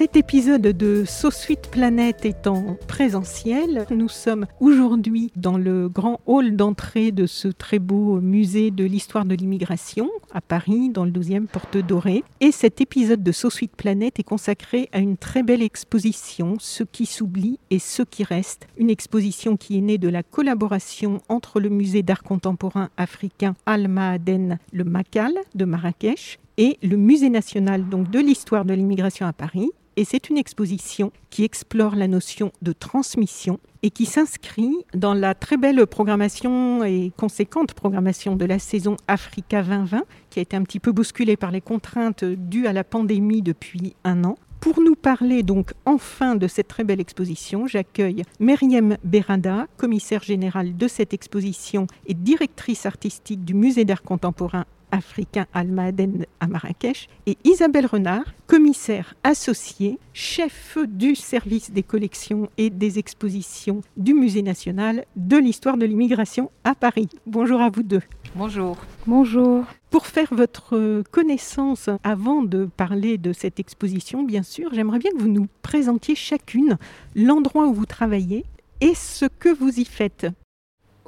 Cet épisode de So Sweet Planet étant présentiel, nous sommes aujourd'hui dans le grand hall d'entrée de ce très beau musée de l'histoire de l'immigration à Paris, dans le 12e Porte Dorée. Et cet épisode de Sweet Planet est consacré à une très belle exposition, Ce qui s'oublie et ce qui reste. Une exposition qui est née de la collaboration entre le musée d'art contemporain africain Al-Maaden, le Makal de Marrakech, et le Musée national donc de l'histoire de l'immigration à Paris et c'est une exposition qui explore la notion de transmission et qui s'inscrit dans la très belle programmation et conséquente programmation de la saison Africa 2020, qui a été un petit peu bousculée par les contraintes dues à la pandémie depuis un an. Pour nous parler donc enfin de cette très belle exposition, j'accueille Meriem Berada, commissaire générale de cette exposition et directrice artistique du Musée d'art contemporain africain Almaden à Marrakech, et Isabelle Renard, commissaire associée, chef du service des collections et des expositions du Musée national de l'histoire de l'immigration à Paris. Bonjour à vous deux. Bonjour. Bonjour. Pour faire votre connaissance, avant de parler de cette exposition, bien sûr, j'aimerais bien que vous nous présentiez chacune l'endroit où vous travaillez et ce que vous y faites.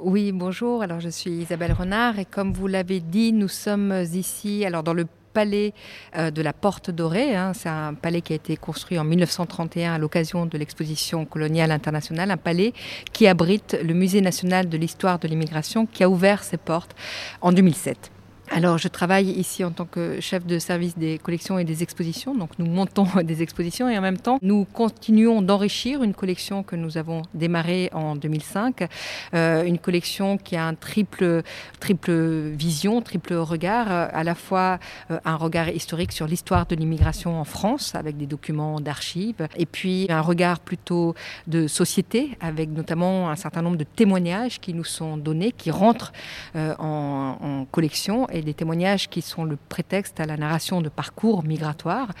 Oui, bonjour. Alors, je suis Isabelle Renard et comme vous l'avez dit, nous sommes ici, alors dans le palais euh, de la Porte Dorée. Hein. C'est un palais qui a été construit en 1931 à l'occasion de l'exposition coloniale internationale, un palais qui abrite le Musée national de l'histoire de l'immigration qui a ouvert ses portes en 2007. Alors, je travaille ici en tant que chef de service des collections et des expositions. Donc, nous montons des expositions et en même temps, nous continuons d'enrichir une collection que nous avons démarrée en 2005. Euh, une collection qui a un triple, triple vision, triple regard. À la fois euh, un regard historique sur l'histoire de l'immigration en France avec des documents d'archives et puis un regard plutôt de société avec notamment un certain nombre de témoignages qui nous sont donnés, qui rentrent euh, en, en collection des témoignages qui sont le prétexte à la narration de parcours migratoires.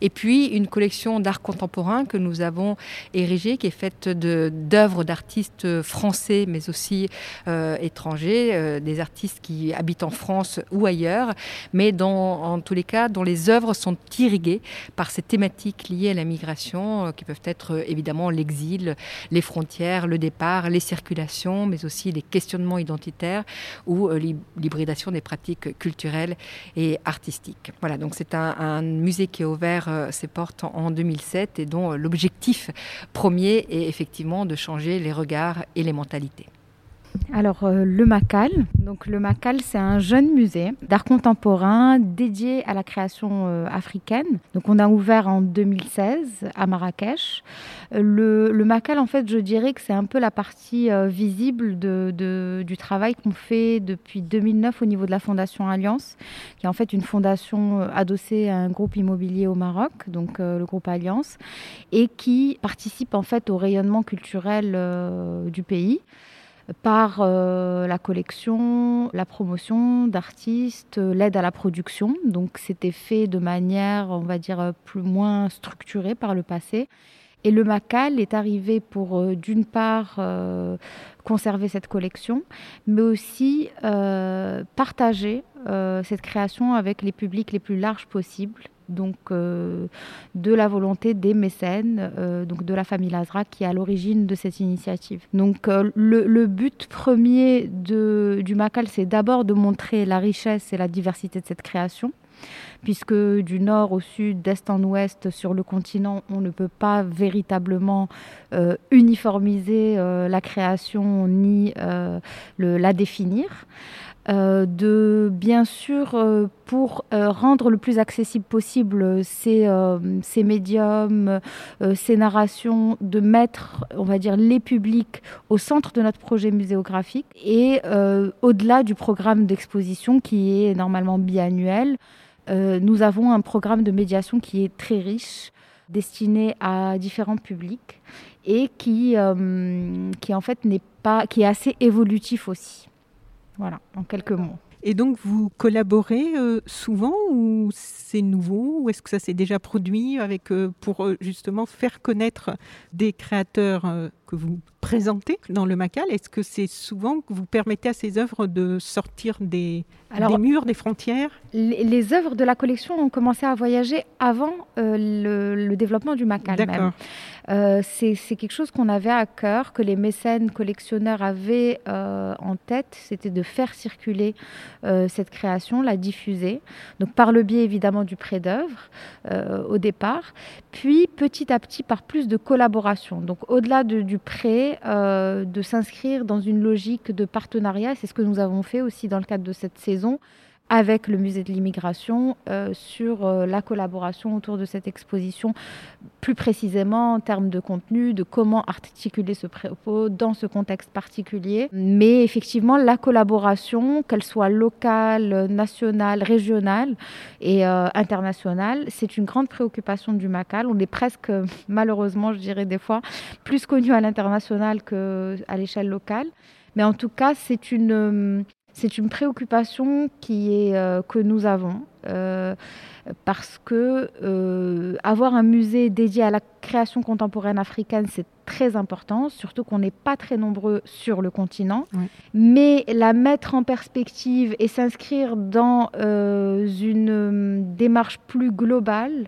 Et puis une collection d'art contemporain que nous avons érigée, qui est faite d'œuvres d'artistes français, mais aussi euh, étrangers, euh, des artistes qui habitent en France ou ailleurs, mais en tous les cas dont les œuvres sont irriguées par ces thématiques liées à la migration, euh, qui peuvent être évidemment l'exil, les frontières, le départ, les circulations, mais aussi les questionnements identitaires ou l'hybridation des pratiques culturelles et artistiques. Voilà, donc c'est un, musée qui a ouvert euh, ses portes en, en 2007 et dont euh, l'objectif premier est effectivement de changer les regards et les mentalités. Alors euh, le Macal, donc le Macal c'est un jeune musée d'art contemporain dédié à la création euh, africaine. Donc on a ouvert en 2016 à Marrakech. Le, Macal en fait je dirais que c'est un peu la partie euh, visible du travail qu'on fait depuis 2009 au niveau de la Fondation Alliance, qui est en fait une fondation adossée à un groupe immobilier au Maroc, donc le groupe Alliance, et qui participe en fait au rayonnement culturel du pays par euh, la collection, la promotion d'artistes, l'aide à la production. Donc c'était fait de manière, on va dire, plus moins structurée par le passé. Et le Macal est arrivé pour, euh, d'une part, euh, conserver cette collection, mais aussi euh, partager cette création avec les publics les plus larges possibles donc euh, de la volonté des mécènes, euh, donc de la famille Lazra qui est à l'origine de cette initiative. Donc euh, le, but premier du Macal, c'est d'abord de montrer la richesse et la diversité de cette création puisque du nord au sud, d'est en ouest, sur le continent, on ne peut pas véritablement uniformiser la création ni la définir. Euh, de bien sûr euh, pour euh, rendre le plus accessible possible ces, ces médiums, ces narrations, de mettre, on va dire, les publics au centre de notre projet muséographique et au-delà du programme d'exposition qui est normalement biannuel, nous avons un programme de médiation qui est très riche, destiné à différents publics et qui, qui en fait n'est pas, qui est assez évolutif aussi. Voilà, en quelques mots. Et donc, vous collaborez euh, souvent ou c'est nouveau Ou est-ce que ça s'est déjà produit avec, euh, pour euh, justement faire connaître des créateurs que vous présentez dans le Macal Est-ce que c'est souvent que vous permettez à ces œuvres de sortir des, des murs, des frontières? les, œuvres de la collection ont commencé à voyager avant le, développement du Macal même. c'est quelque chose qu'on avait à cœur, que les mécènes collectionneurs avaient en tête, c'était de faire circuler euh, cette création, la diffuser, donc par le biais évidemment du prêt d'œuvre euh, au départ, puis petit à petit par plus de collaboration. Donc au-delà du prêt, euh, de s'inscrire dans une logique de partenariat, c'est ce que nous avons fait aussi dans le cadre de cette saison avec le musée de l'immigration euh, sur euh, la collaboration autour de cette exposition, plus précisément en termes de contenu, de comment articuler ce propos dans ce contexte particulier. Mais effectivement, la collaboration, qu'elle soit locale, nationale, régionale et euh, internationale, c'est une grande préoccupation du MACAL. On est presque, malheureusement, je dirais des fois, plus connu à l'international qu'à l'échelle locale. Mais en tout cas, c'est une, c'est une préoccupation qui est, euh, que nous avons euh, parce que euh, avoir un musée dédié à la création contemporaine africaine, c'est très important, surtout qu'on n'est pas très nombreux sur le continent. Mais la mettre en perspective et s'inscrire dans une démarche plus globale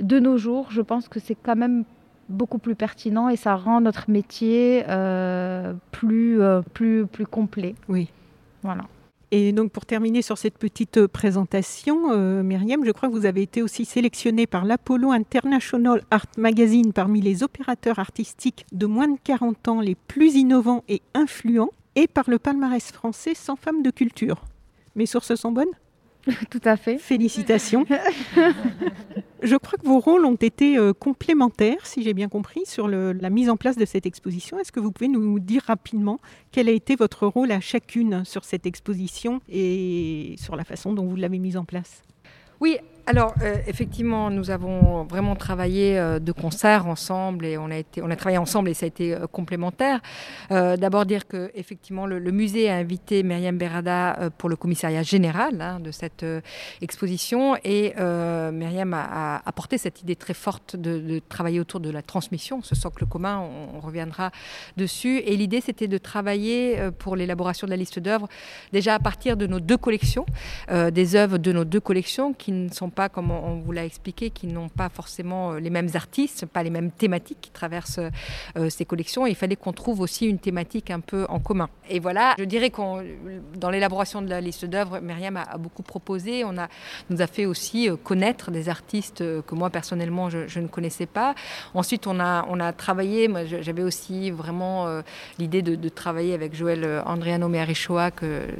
de nos jours, je pense que c'est quand même beaucoup plus pertinent et ça rend notre métier plus, plus, plus complet. Oui. Voilà. Et donc pour terminer sur cette petite euh, présentation, euh, Myriam, je crois que vous avez été aussi sélectionnée par l'Apollo International Art Magazine parmi les opérateurs artistiques de moins de 40 ans les plus innovants et influents, et par le palmarès français 100 femmes de culture. Mes sources sont bonnes? Tout à fait. Félicitations. Je crois que vos rôles ont été euh, complémentaires, si j'ai bien compris, sur la mise en place de cette exposition. Est-ce que vous pouvez nous dire rapidement quel a été votre rôle à chacune sur cette exposition et sur la façon dont vous l'avez mise en place? Oui, alors, euh, effectivement, nous avons vraiment travaillé euh, de concert ensemble et on a, été, on a travaillé ensemble et ça a été euh, complémentaire. D'abord, dire que effectivement, le, musée a invité Myriam Berada pour le commissariat général hein, de cette exposition et Myriam a, apporté cette idée très forte de, travailler autour de la transmission, ce socle commun, on, on reviendra dessus. Et l'idée, c'était de travailler pour l'élaboration de la liste d'œuvres déjà à partir de nos deux collections, des œuvres de nos deux collections qui ne sont pas, comme on vous l'a expliqué, qui n'ont pas forcément euh, les mêmes artistes, pas les mêmes thématiques qui traversent euh, ces collections. il fallait qu'on trouve aussi une thématique un peu en commun. Et voilà, je dirais qu'on, dans l'élaboration de la liste d'œuvres, Myriam a, beaucoup proposé. On a, nous a fait aussi euh, connaître des artistes que moi personnellement je, ne connaissais pas. Ensuite, on a, on a travaillé. Moi, j'avais aussi vraiment l'idée de, travailler avec Joël Andriano Mearichoa,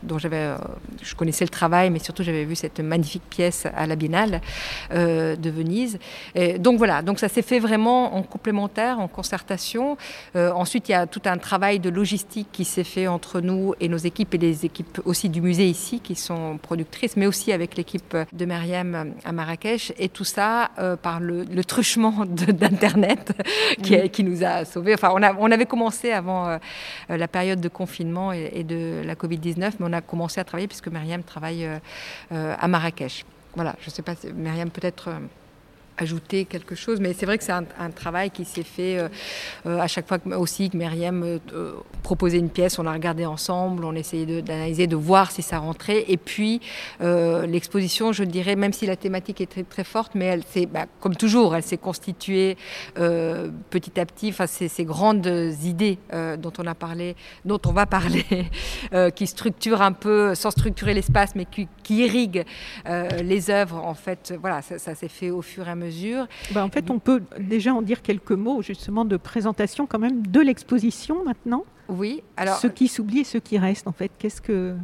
dont j'avais, je connaissais le travail, mais surtout j'avais vu cette magnifique pièce à la Biennale euh, de Venise. donc voilà, donc ça s'est fait vraiment en complémentaire, en concertation. Euh, ensuite, il y a tout un travail de logistique qui s'est fait entre nous et nos équipes et les équipes aussi du musée ici qui sont productrices, mais aussi avec l'équipe de Myriam à Marrakech. Et tout ça euh, par le, truchement d'Internet qui, nous a sauvés. Enfin, on, on avait commencé avant la période de confinement et, et de la Covid-19, mais on a commencé à travailler puisque Myriam travaille à Marrakech. Voilà, je ne sais pas, Myriam, peut-être. Ajouter quelque chose, mais c'est vrai que c'est un, travail qui s'est fait euh, euh, à chaque fois que, aussi que Myriam euh, proposait une pièce, on la regardait ensemble, on essayait d'analyser, de, voir si ça rentrait. Et puis l'exposition, je dirais, même si la thématique est très, forte, mais elle s'est, bah, comme toujours, elle s'est constituée petit à petit. Enfin, ces, ces grandes idées dont on a parlé, dont on va parler, qui structurent un peu, sans structurer l'espace, mais qui, qui irriguent les œuvres. En fait, voilà, ça, ça s'est fait au fur et à mesure bah, en fait, on peut déjà en dire quelques mots justement de présentation quand même de l'exposition maintenant. Oui, alors ce qui s'oublie et ce qui reste en fait. Qu'est-ce que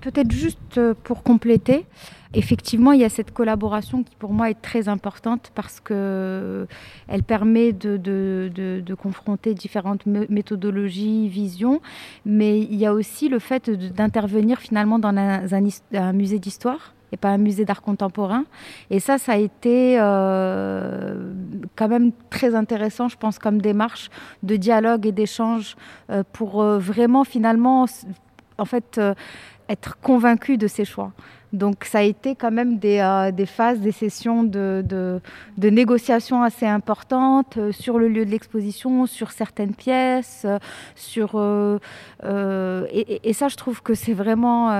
peut-être juste euh, pour compléter, effectivement, il y a cette collaboration qui pour moi est très importante parce que euh, elle permet de, de, confronter différentes méthodologies, visions, mais il y a aussi le fait d'intervenir finalement dans un musée d'histoire pas un musée d'art contemporain. Et ça, ça a été euh, quand même très intéressant, je pense, comme démarche de dialogue et d'échange euh, pour euh, vraiment finalement, en fait, être convaincu de ses choix. Donc ça a été quand même des, euh, phases, des sessions de, de, négociations assez importantes euh, sur le lieu de l'exposition, sur certaines pièces, euh, sur et, et, ça je trouve que c'est vraiment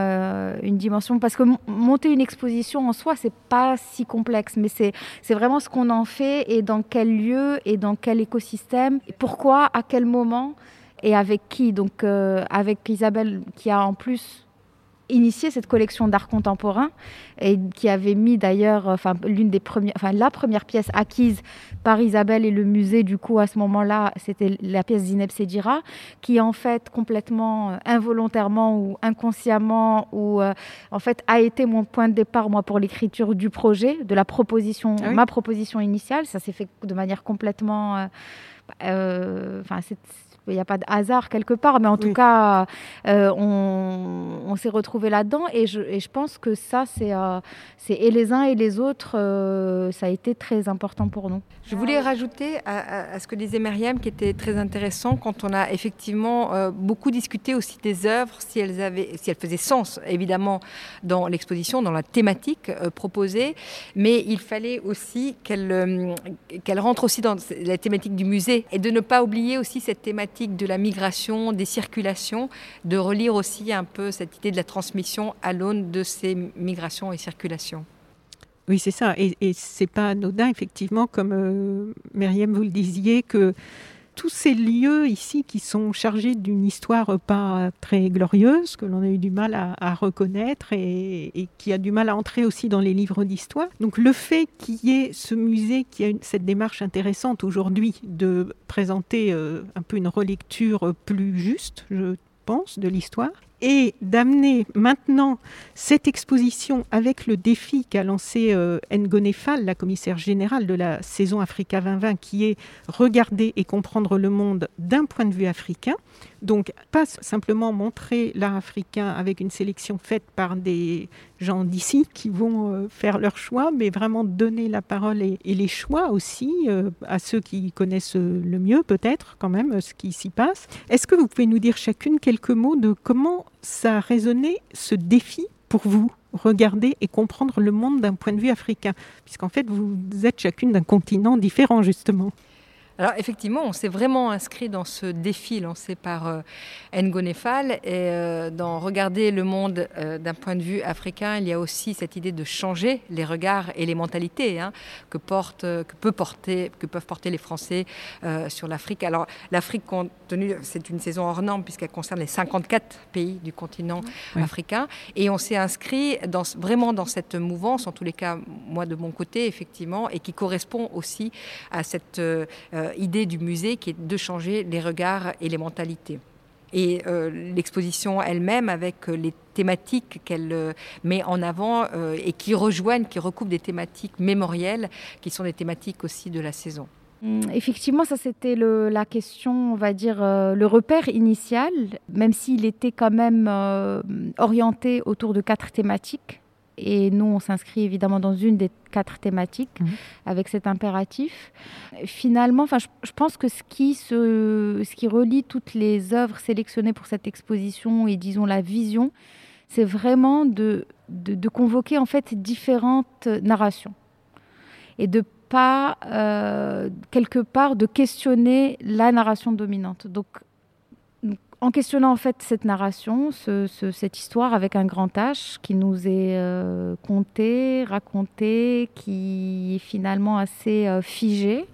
une dimension parce que monter une exposition en soi c'est pas si complexe, mais c'est c'est vraiment ce qu'on en fait et dans quel lieu et dans quel écosystème, pourquoi, à quel moment et avec qui. Donc avec Isabelle qui a en plus initié cette collection d'art contemporain et qui avait mis d'ailleurs, enfin l'une des premières, enfin la première pièce acquise par Isabelle et le musée du coup à ce moment-là, c'était la pièce d'Ineb Sedira, qui en fait complètement euh, involontairement ou inconsciemment ou euh, en fait a été mon point de départ moi pour l'écriture du projet, de la proposition, ah ma proposition initiale. Ça s'est fait de manière complètement, euh, enfin il n'y a pas de hasard quelque part, mais en tout cas, euh, on, s'est retrouvés là-dedans et je, et je, pense que ça, c'est euh, et les uns et les autres, euh, ça a été très important pour nous. Je voulais rajouter à, ce que disait Myriam, qui était très intéressant, quand on a effectivement beaucoup discuté aussi des œuvres, si elles, avaient, si elles faisaient sens, évidemment, dans l'exposition, dans la thématique proposée, mais il fallait aussi qu'elles qu'elle rentrent aussi dans la thématique du musée et de ne pas oublier aussi cette thématique de la migration, des circulations, de relire aussi un peu cette idée de la transmission à l'aune de ces migrations et circulations. Oui, c'est ça. Et, et c'est pas anodin, effectivement, comme euh, Myriam, vous le disiez, que tous ces lieux ici qui sont chargés d'une histoire pas très glorieuse, que l'on a eu du mal à, reconnaître et, qui a du mal à entrer aussi dans les livres d'histoire. Donc le fait qu'il y ait ce musée qui a cette démarche intéressante aujourd'hui de présenter euh, un peu une relecture plus juste, je pense, de l'histoire, et d'amener maintenant cette exposition avec le défi qu'a lancé euh, la commissaire générale de la saison Africa 2020, qui est regarder et comprendre le monde d'un point de vue africain. Donc, pas simplement montrer l'art africain avec une sélection faite par des gens d'ici qui vont euh, faire leur choix, mais vraiment donner la parole et, les choix aussi euh, à ceux qui connaissent le mieux, peut-être, quand même, ce qui s'y passe. Est-ce que vous pouvez nous dire chacune quelques mots de comment ça a résonné ce défi pour vous regarder et comprendre le monde d'un point de vue africain, puisqu'en fait vous êtes chacune d'un continent différent justement. Alors effectivement, on s'est vraiment inscrit dans ce défi lancé par euh, Ngonefal et euh, dans regarder le monde euh, d'un point de vue africain, il y a aussi cette idée de changer les regards et les mentalités hein, que, porte, que, peut porter, que peuvent porter les Français sur l'Afrique. Alors l'Afrique, compte tenu, c'est une saison hors norme puisqu'elle concerne les 54 pays du continent africain et on s'est inscrit dans, vraiment dans cette mouvance, en tous les cas moi de mon côté effectivement, et qui correspond aussi à cette euh, idée du musée qui est de changer les regards et les mentalités. Et euh, l'exposition elle-même, avec euh, les thématiques qu'elle met en avant et qui rejoignent, qui recoupent des thématiques mémorielles, qui sont des thématiques aussi de la saison. Hum, effectivement, ça c'était la question, on va dire, le repère initial, même s'il était quand même orienté autour de quatre thématiques et nous, on s'inscrit évidemment dans une des quatre thématiques mhm. avec cet impératif. Finalement, je, je pense que ce qui, se, ce qui relie toutes les œuvres sélectionnées pour cette exposition et disons la vision, c'est vraiment de, de, convoquer en fait différentes narrations et de pas euh, quelque part de questionner la narration dominante. Donc, en questionnant en fait cette narration, cette histoire avec un grand H qui nous est euh, contée, racontée, qui est finalement assez euh, figée,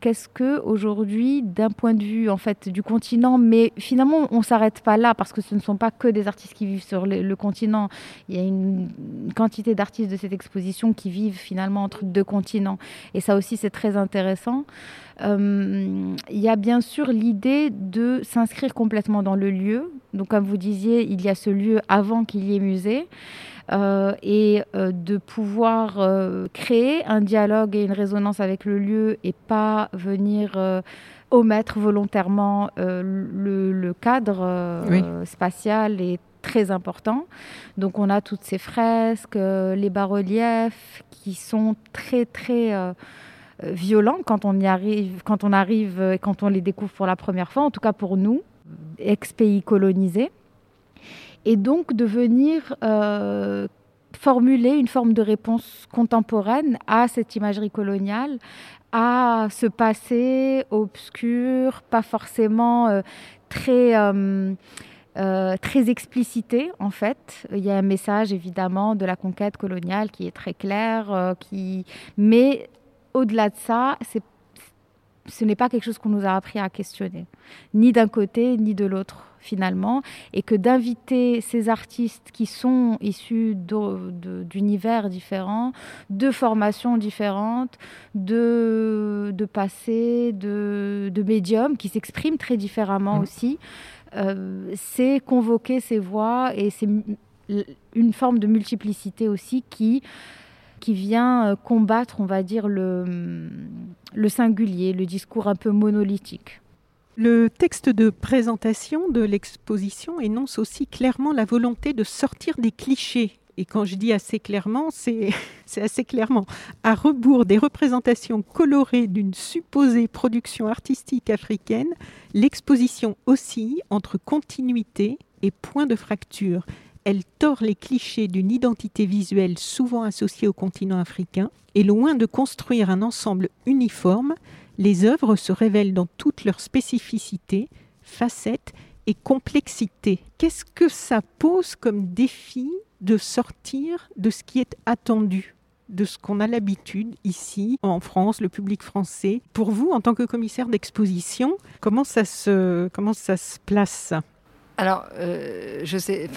qu'est-ce que aujourd'hui, d'un point de vue en fait du continent, mais finalement on s'arrête pas là parce que ce ne sont pas que des artistes qui vivent sur le, continent. Il y a une, quantité d'artistes de cette exposition qui vivent finalement entre deux continents, et ça aussi c'est très intéressant. Euh, il y a bien sûr l'idée de s'inscrire complètement dans le lieu. Donc comme vous disiez, il y a ce lieu avant qu'il y ait musée. Euh, et euh, de pouvoir euh, créer un dialogue et une résonance avec le lieu et pas venir omettre volontairement le, cadre spatial est très important. Donc on a toutes ces fresques, les bas-reliefs qui sont très très violents quand on y arrive, quand on arrive et quand on les découvre pour la première fois, en tout cas pour nous, ex-pays colonisés et donc de venir euh, formuler une forme de réponse contemporaine à cette imagerie coloniale, à ce passé obscur, pas forcément euh, très... Euh, très explicité en fait. Il y a un message évidemment de la conquête coloniale qui est très clair, qui... mais au-delà de ça, ce n'est pas quelque chose qu'on nous a appris à questionner, ni d'un côté ni de l'autre finalement, et que d'inviter ces artistes qui sont issus d'univers différents, de formations différentes, de, de passés, de, de médiums qui s'expriment très différemment mmh. aussi, euh, c'est convoquer ces voix et c'est une forme de multiplicité aussi qui qui vient euh, combattre, on va dire, le, le singulier, le discours un peu monolithique. Le texte de présentation de l'exposition énonce aussi clairement la volonté de sortir des clichés. Et quand je dis assez clairement, c'est assez clairement. À rebours des représentations colorées d'une supposée production artistique africaine, l'exposition oscille entre continuité et point de fracture. Elle tord les clichés d'une identité visuelle souvent associée au continent africain et loin de construire un ensemble uniforme, les œuvres se révèlent dans toutes leurs spécificités, facettes et complexité. Qu'est-ce que ça pose comme défi de sortir de ce qui est attendu de ce qu'on a l'habitude ici en France, le public français? Pour vous, en tant que commissaire d'exposition, comment ça se, comment ça se place? Alors, euh, je, sais,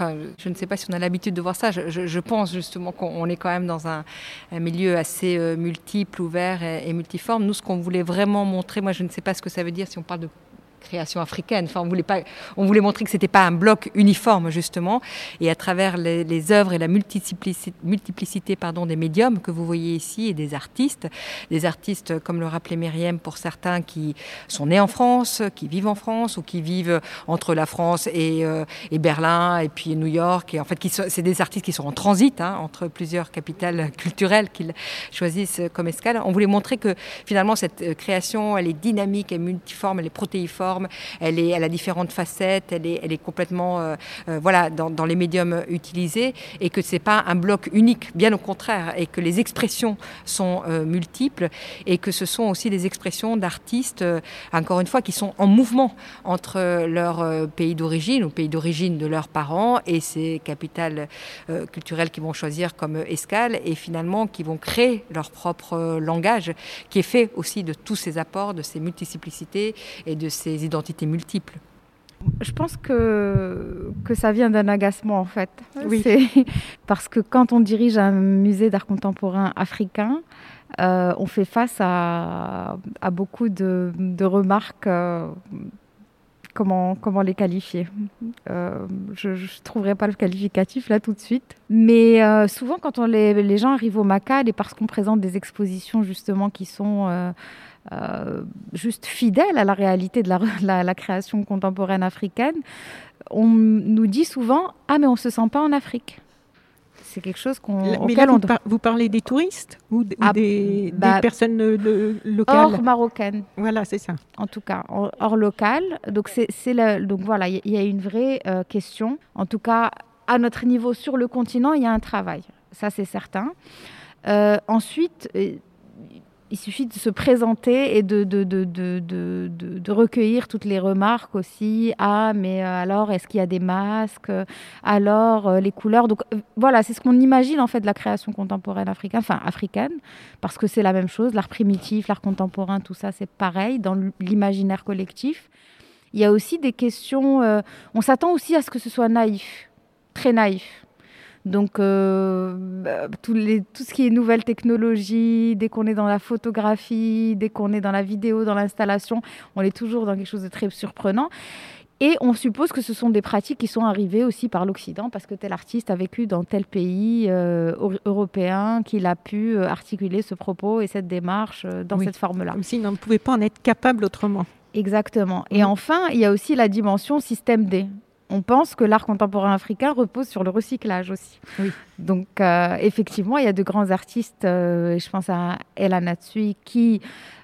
ne sais pas si on a l'habitude de voir ça. Je, pense justement qu'on est quand même dans un, milieu assez euh, multiple, ouvert et, multiforme. Nous, ce qu'on voulait vraiment montrer, moi je ne sais pas ce que ça veut dire si on parle de création africaine. Enfin, on voulait pas, on voulait montrer que c'était pas un bloc uniforme justement, et à travers les, œuvres et la multiplicité, multiplicité pardon, des médiums que vous voyez ici et des artistes, des artistes comme le rappelait Myriam pour certains qui sont nés en France, qui vivent en France ou qui vivent entre la France et, euh, Berlin et puis New York. Et en fait, c'est des artistes qui sont en transit hein, entre plusieurs capitales culturelles qu'ils choisissent comme escale. On voulait montrer que finalement cette euh, création, elle est dynamique, elle est multiforme, elle est protéiforme elle, a différentes facettes, elle est, elle est complètement euh, euh, voilà, dans, les médiums utilisés et que ce n'est pas un bloc unique, bien au contraire, et que les expressions sont euh, multiples et que ce sont aussi des expressions d'artistes, encore une fois, qui sont en mouvement entre leur pays d'origine ou pays d'origine de leurs parents et ces capitales culturelles qu'ils vont choisir comme escale et finalement qui vont créer leur propre langage qui est fait aussi de tous ces apports, de ces multiplicités et de ces identités multiples. Je pense que, que ça vient d'un agacement en fait. Oui. Parce que quand on dirige un musée d'art contemporain africain, euh, on fait face à, à beaucoup de, de remarques. Euh, comment, comment les qualifier euh, Je ne trouverai pas le qualificatif là tout de suite. Mais souvent, quand on les, les, gens arrivent au MACAD et parce qu'on présente des expositions justement qui sont euh, juste fidèle à la réalité de la, création contemporaine africaine, on nous dit souvent Ah, mais on ne se sent pas en Afrique c'est quelque chose qu'on. Mais là, vous, parlez des touristes ou, ah, des, bah, personnes locales? Hors marocaines. Voilà, c'est ça. En tout cas, hors, local. Donc, c'est, donc voilà, il y, a une vraie euh, question. En tout cas, à notre niveau sur le continent, il y a un travail. Ça, c'est certain. Euh, ensuite, il suffit de se présenter et de, recueillir toutes les remarques aussi. Ah, mais euh, alors, est-ce qu'il y a des masques? Alors, euh, les couleurs? Donc voilà, c'est ce qu'on imagine en fait de la création contemporaine africaine, enfin africaine, parce que c'est la même chose. L'art primitif, l'art contemporain, tout ça, c'est pareil dans l'imaginaire collectif. Il y a aussi des questions. on s'attend aussi à ce que ce soit naïf, très naïf. Donc, euh, bah, tout, ce qui est nouvelles technologies, dès qu'on est dans la photographie, dès qu'on est dans la vidéo, dans l'installation, on est toujours dans quelque chose de très surprenant. Et on suppose que ce sont des pratiques qui sont arrivées aussi par l'Occident, parce que tel artiste a vécu dans tel pays euh, européen qu'il a pu euh, articuler ce propos et cette démarche dans cette forme-là. Comme s'il ne pouvait pas en être capable autrement. Exactement. Et enfin, il y a aussi la dimension système D on pense que l'art contemporain africain repose sur le recyclage aussi. Donc, euh, effectivement, il y a de grands artistes, euh, je pense à Ella Natsui, qui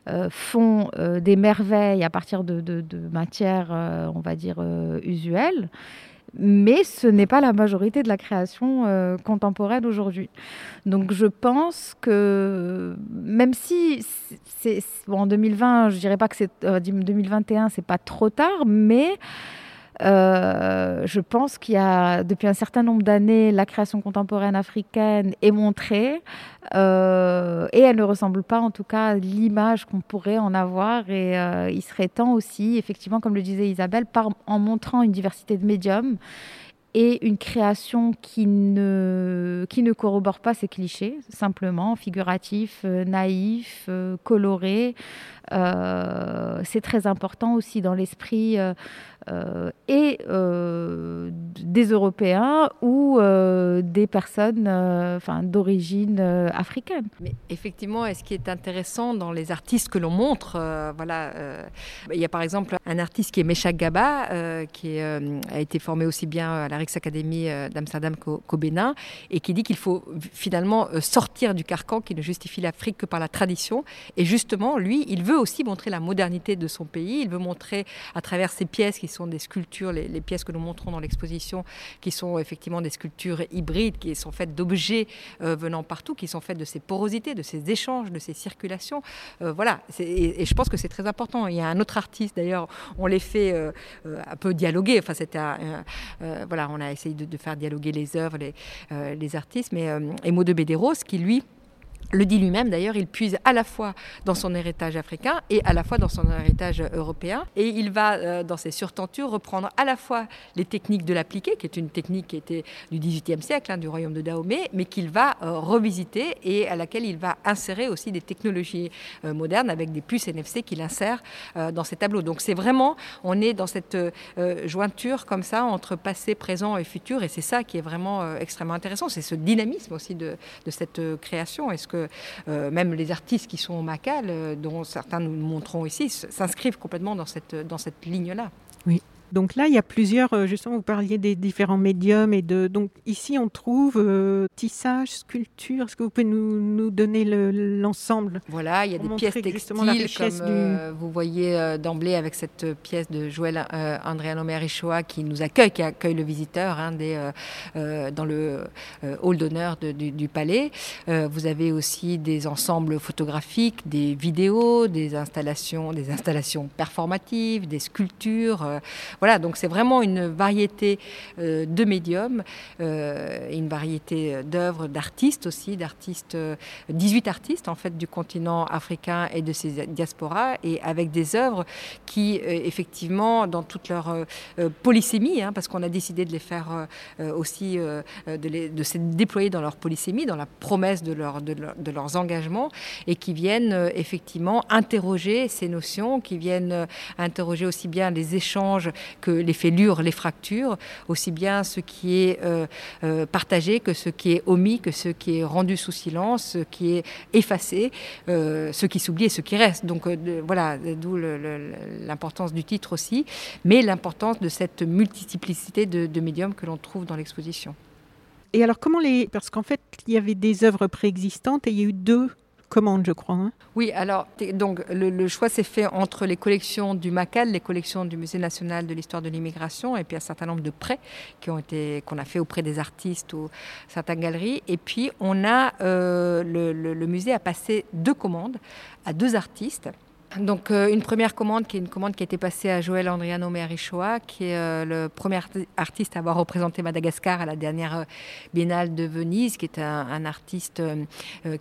euh, font des merveilles à partir de, matières, on va dire, usuelles. Mais ce n'est pas la majorité de la création contemporaine aujourd'hui. Donc je pense que même si c'est en 2020, je dirais pas que c'est 2021, c'est pas trop tard, mais euh, je pense qu'il y a, depuis un certain nombre d'années, la création contemporaine africaine est montrée euh, et elle ne ressemble pas, en tout cas, à l'image qu'on pourrait en avoir. Et euh, il serait temps aussi, effectivement, comme le disait Isabelle, en montrant une diversité de médiums et une création qui ne, qui ne corrobore pas ces clichés, simplement, figuratif, naïf, coloré. c'est très important aussi dans l'esprit et euh, des Européens ou euh, des personnes enfin, d'origine africaine. Mais effectivement, ce qui est intéressant dans les artistes que l'on montre, voilà, il y a par exemple un artiste qui est Meshach Gaba, qui a été formé aussi bien à la Rix Academy d'Amsterdam qu'au Bénin, et qui dit qu'il faut finalement sortir du carcan qui ne justifie l'Afrique que par la tradition. Et justement, lui, il veut aussi montrer la modernité de son pays, il veut montrer à travers ses pièces qui sont sont des sculptures, les, pièces que nous montrons dans l'exposition, qui sont effectivement des sculptures hybrides, qui sont faites d'objets euh, venant partout, qui sont faites de ces porosités, de ces échanges, de ces circulations. Euh, voilà, et, je pense que c'est très important. Il y a un autre artiste, d'ailleurs, on les fait euh, un peu dialoguer. Enfin, c'était voilà, on a essayé de, faire dialoguer les œuvres, les, artistes, mais Emo de Bédéros, qui lui le dit lui-même d'ailleurs, il puise à la fois dans son héritage africain et à la fois dans son héritage européen. Et il va, euh, dans ses surtentures, reprendre à la fois les techniques de l'appliqué, qui est une technique qui était du XVIIIe siècle, hein, du royaume de Dahomey, mais qu'il va euh, revisiter et à laquelle il va insérer aussi des technologies euh, modernes avec des puces NFC qu'il insère dans ses tableaux. Donc c'est vraiment, on est dans cette jointure comme ça entre passé, présent et futur, et c'est ça qui est vraiment extrêmement intéressant. C'est ce dynamisme aussi de, de cette création. Est-ce que euh, même les artistes qui sont au Macal, euh, dont certains nous montrons ici, s'inscrivent complètement dans cette, dans cette ligne-là. Oui. Donc là, il y a plusieurs, euh, justement, vous parliez des différents médiums et de. Donc ici, on trouve euh, tissage, sculpture. Est-ce que vous pouvez nous, nous donner l'ensemble Voilà, il y a des pièces textiles, comme euh, vous voyez d'emblée avec cette pièce de Joël Andréano Merichoa qui nous accueille, qui accueille le visiteur hein, des, dans le hall d'honneur du, du, palais. vous avez aussi des ensembles photographiques, des vidéos, des installations, des installations performatives, des sculptures. Voilà, donc c'est vraiment une variété euh, de médiums, euh, une variété d'œuvres, d'artistes aussi, d'artistes, 18 euh, artistes en fait du continent africain et de ses diasporas, et avec des œuvres qui effectivement dans toute leur polysémie, hein, parce qu'on a décidé de les faire aussi, de, les, se déployer dans leur polysémie, dans la promesse de leurs engagements, et qui viennent effectivement interroger ces notions, qui viennent interroger aussi bien les échanges que les fêlures, les fractures, aussi bien ce qui est euh, euh, partagé que ce qui est omis, que ce qui est rendu sous silence, ce qui est effacé, euh, ce qui s'oublie et ce qui reste. Donc voilà, d'où l'importance du titre aussi, mais l'importance de cette multiplicité de, de médiums que l'on trouve dans l'exposition. Et alors comment les... Parce qu'en fait, il y avait des œuvres préexistantes et il y a eu deux commande, je crois. Hein. oui, alors donc le, choix s'est fait entre les collections du MACAL, les collections du Musée national de l'histoire de l'immigration, et puis un certain nombre de prêts qui ont été qu'on a fait auprès des artistes ou certaines galeries. Et puis on a le, le musée a passé deux commandes à deux artistes donc euh, une première commande qui est une commande qui a été passée à Joël Andriano Merichoa, qui est euh, le premier artiste à avoir représenté Madagascar à la dernière euh, Biennale de Venise, qui est un, artiste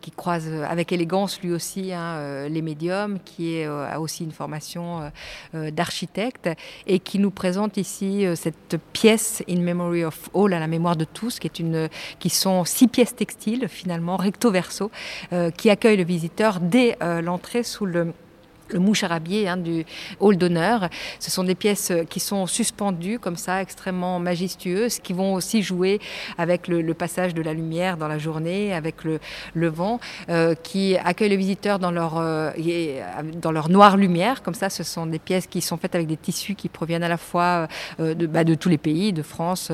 qui croise avec élégance lui aussi hein, les médiums, qui a aussi une formation d'architecte et qui nous présente ici cette pièce In Memory of All, à la mémoire de tous, qui est une, qui sont six pièces textiles finalement recto verso, qui accueillent le visiteur dès l'entrée sous le le moucharabier hein, du hall d'honneur. Ce sont des pièces qui sont suspendues comme ça, extrêmement majestueuses, qui vont aussi jouer avec le, passage de la lumière dans la journée, avec le, vent, euh, qui accueillent les visiteurs dans leur, euh, dans leur noire lumière. Comme ça, ce sont des pièces qui sont faites avec des tissus qui proviennent à la fois euh, de, bah, de, tous les pays, de France,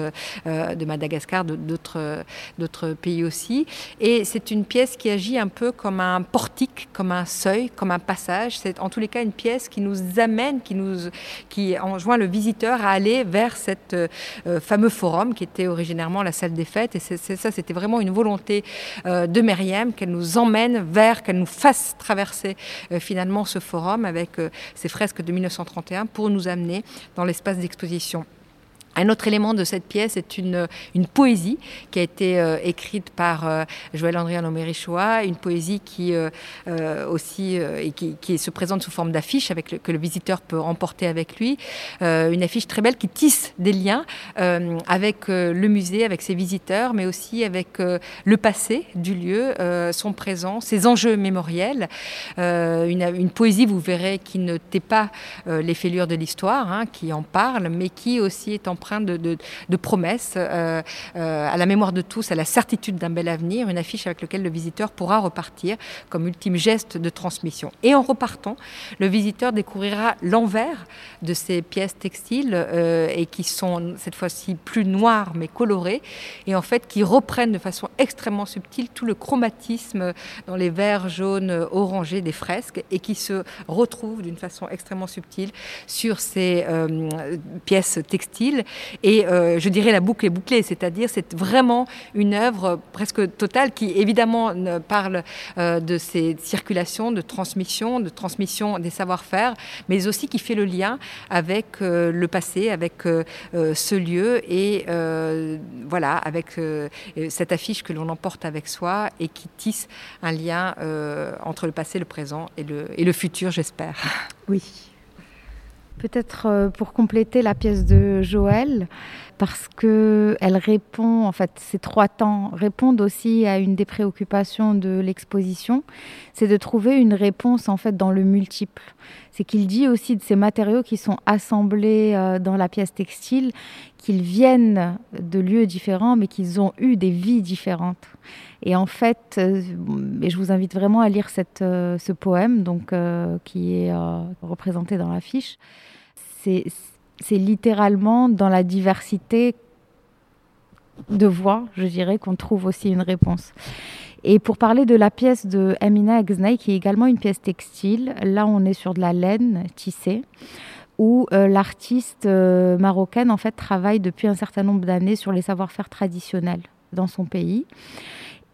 de Madagascar, d'autres pays aussi. Et c'est une pièce qui agit un peu comme un portique, comme un seuil, comme un passage. En tous les cas une pièce qui nous amène, qui, enjoint le visiteur à aller vers cet euh, fameux forum qui était originairement la salle des fêtes. Et c'est, ça, c'était vraiment une volonté euh, de Myriam qu'elle nous emmène vers, qu'elle nous fasse traverser euh, finalement ce forum avec ces fresques de 1931 pour nous amener dans l'espace d'exposition. Un autre élément de cette pièce est une, une poésie qui a été euh, écrite par euh, Joël Andriano Merichoa, une poésie qui euh, aussi et qui, se présente sous forme d'affiche avec que le visiteur peut emporter avec lui, une affiche très belle qui tisse des liens avec le musée, avec ses visiteurs, mais aussi avec le passé du lieu, son présent, ses enjeux mémoriels. Une, une, poésie, vous verrez, qui ne tait pas les fêlures de l'histoire, hein, qui en parle, mais qui aussi est en de, promesses euh, euh, à la mémoire de tous, à la certitude d'un bel avenir, une affiche avec laquelle le visiteur pourra repartir comme ultime geste de transmission. Et en repartant, le visiteur découvrira l'envers de ces pièces textiles euh, et qui sont cette fois-ci plus noires mais colorées et en fait qui reprennent de façon extrêmement subtile tout le chromatisme dans les verts jaunes orangés des fresques et qui se retrouvent d'une façon extrêmement subtile sur ces pièces textiles et euh, je dirais la boucle est bouclée, c'est-à-dire c'est vraiment une œuvre presque totale qui évidemment parle euh, de ces circulations, de transmission, de transmission des savoir-faire, mais aussi qui fait le lien avec euh, le passé, avec ce lieu et voilà, avec cette affiche que l'on emporte avec soi et qui tisse un lien entre le passé, le présent et le, et le futur, j'espère. Oui. Peut-être euh, pour compléter la pièce de Joël, parce que elle répond, en fait, ces trois temps répondent aussi à une des préoccupations de l'exposition, c'est de trouver une réponse en fait dans le multiple. C'est qu'il dit aussi de ces matériaux qui sont assemblés euh, dans la pièce textile, qu'ils viennent de lieux différents, mais qu'ils ont eu des vies différentes. Et en fait, euh, et je vous invite vraiment à lire ce poème, donc qui est représenté dans l'affiche c'est littéralement dans la diversité de voix, je dirais, qu'on trouve aussi une réponse. Et pour parler de la pièce de Amina Agznay, qui est également une pièce textile, là on est sur de la laine tissée, où euh, l'artiste euh, marocaine en fait travaille depuis un certain nombre d'années sur les savoir-faire traditionnels dans son pays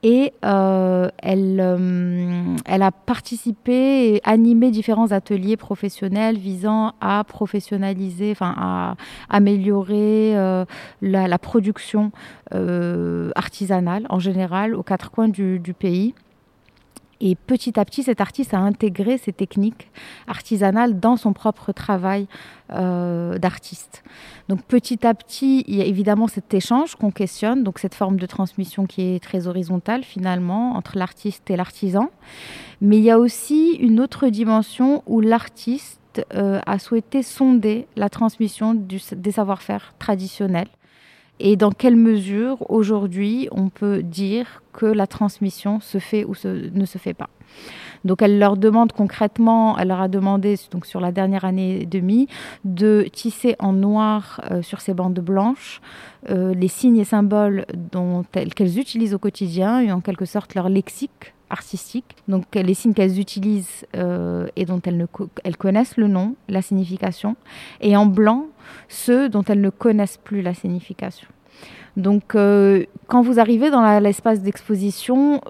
et euh, elle, euh, elle a participé et animé différents ateliers professionnels visant à professionnaliser, enfin à améliorer euh, la, production artisanale en général aux quatre coins du, du pays. Et petit à petit, cet artiste a intégré ces techniques artisanales dans son propre travail euh, d'artiste. Donc petit à petit, il y a évidemment cet échange qu'on questionne, donc cette forme de transmission qui est très horizontale finalement entre l'artiste et l'artisan. Mais il y a aussi une autre dimension où l'artiste euh, a souhaité sonder la transmission du, des savoir-faire traditionnels et dans quelle mesure aujourd'hui on peut dire que la transmission se fait ou ne se fait pas? Donc elle leur demande concrètement, elle leur a demandé donc sur la dernière année et demie de tisser en noir euh, sur ces bandes blanches euh, les signes et symboles dont qu'elles utilisent au quotidien et en quelque sorte leur lexique artistiques. Donc les signes qu'elles utilisent et dont elles, elles connaissent le nom, la signification, et en blanc, ceux dont elles ne connaissent plus la signification. Donc quand vous arrivez dans l'espace d'exposition,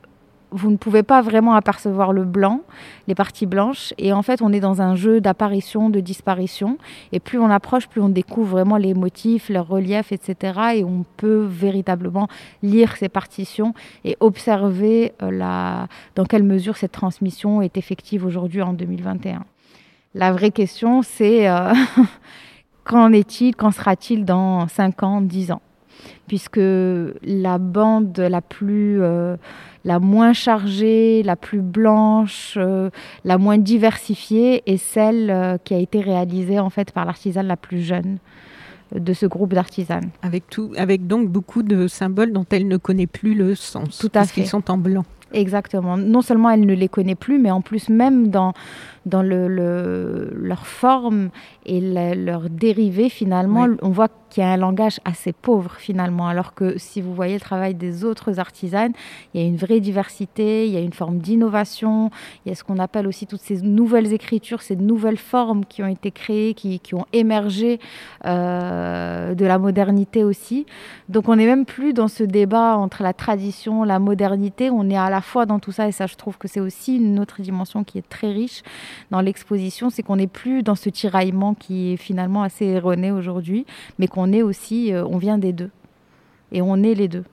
vous ne pouvez pas vraiment apercevoir le blanc, les parties blanches. Et en fait, on est dans un jeu d'apparition, de disparition. Et plus on approche, plus on découvre vraiment les motifs, leurs reliefs, etc. Et on peut véritablement lire ces partitions et observer euh, la... dans quelle mesure cette transmission est effective aujourd'hui en 2021. La vraie question, c'est euh, qu'en est-il, qu'en sera-t-il dans 5 ans, 10 ans? Puisque la bande la plus... Euh, la moins chargée, la plus blanche, euh, la moins diversifiée est celle euh, qui a été réalisée en fait par l'artisane la plus jeune de ce groupe d'artisanes. Avec, tout, avec donc beaucoup de symboles dont elle ne connaît plus le sens. Tout à fait. Ils sont en blanc. Exactement. Non seulement elle ne les connaît plus, mais en plus même dans, dans le, leur forme et leur dérivé, finalement, on voit qu'il y a un langage assez pauvre, finalement. Alors que si vous voyez le travail des autres artisanes, il y a une vraie diversité, il y a une forme d'innovation, il y a ce qu'on appelle aussi toutes ces nouvelles écritures, ces nouvelles formes qui ont été créées, qui, qui ont émergé euh, de la modernité aussi. Donc on n'est même plus dans ce débat entre la tradition, la modernité, on est à la fois dans tout ça, et ça je trouve que c'est aussi une autre dimension qui est très riche dans l'exposition, c'est qu'on n'est plus dans ce tiraillement qui est finalement assez erroné aujourd'hui, mais qu'on est aussi, euh, on vient des deux. Et on est les deux.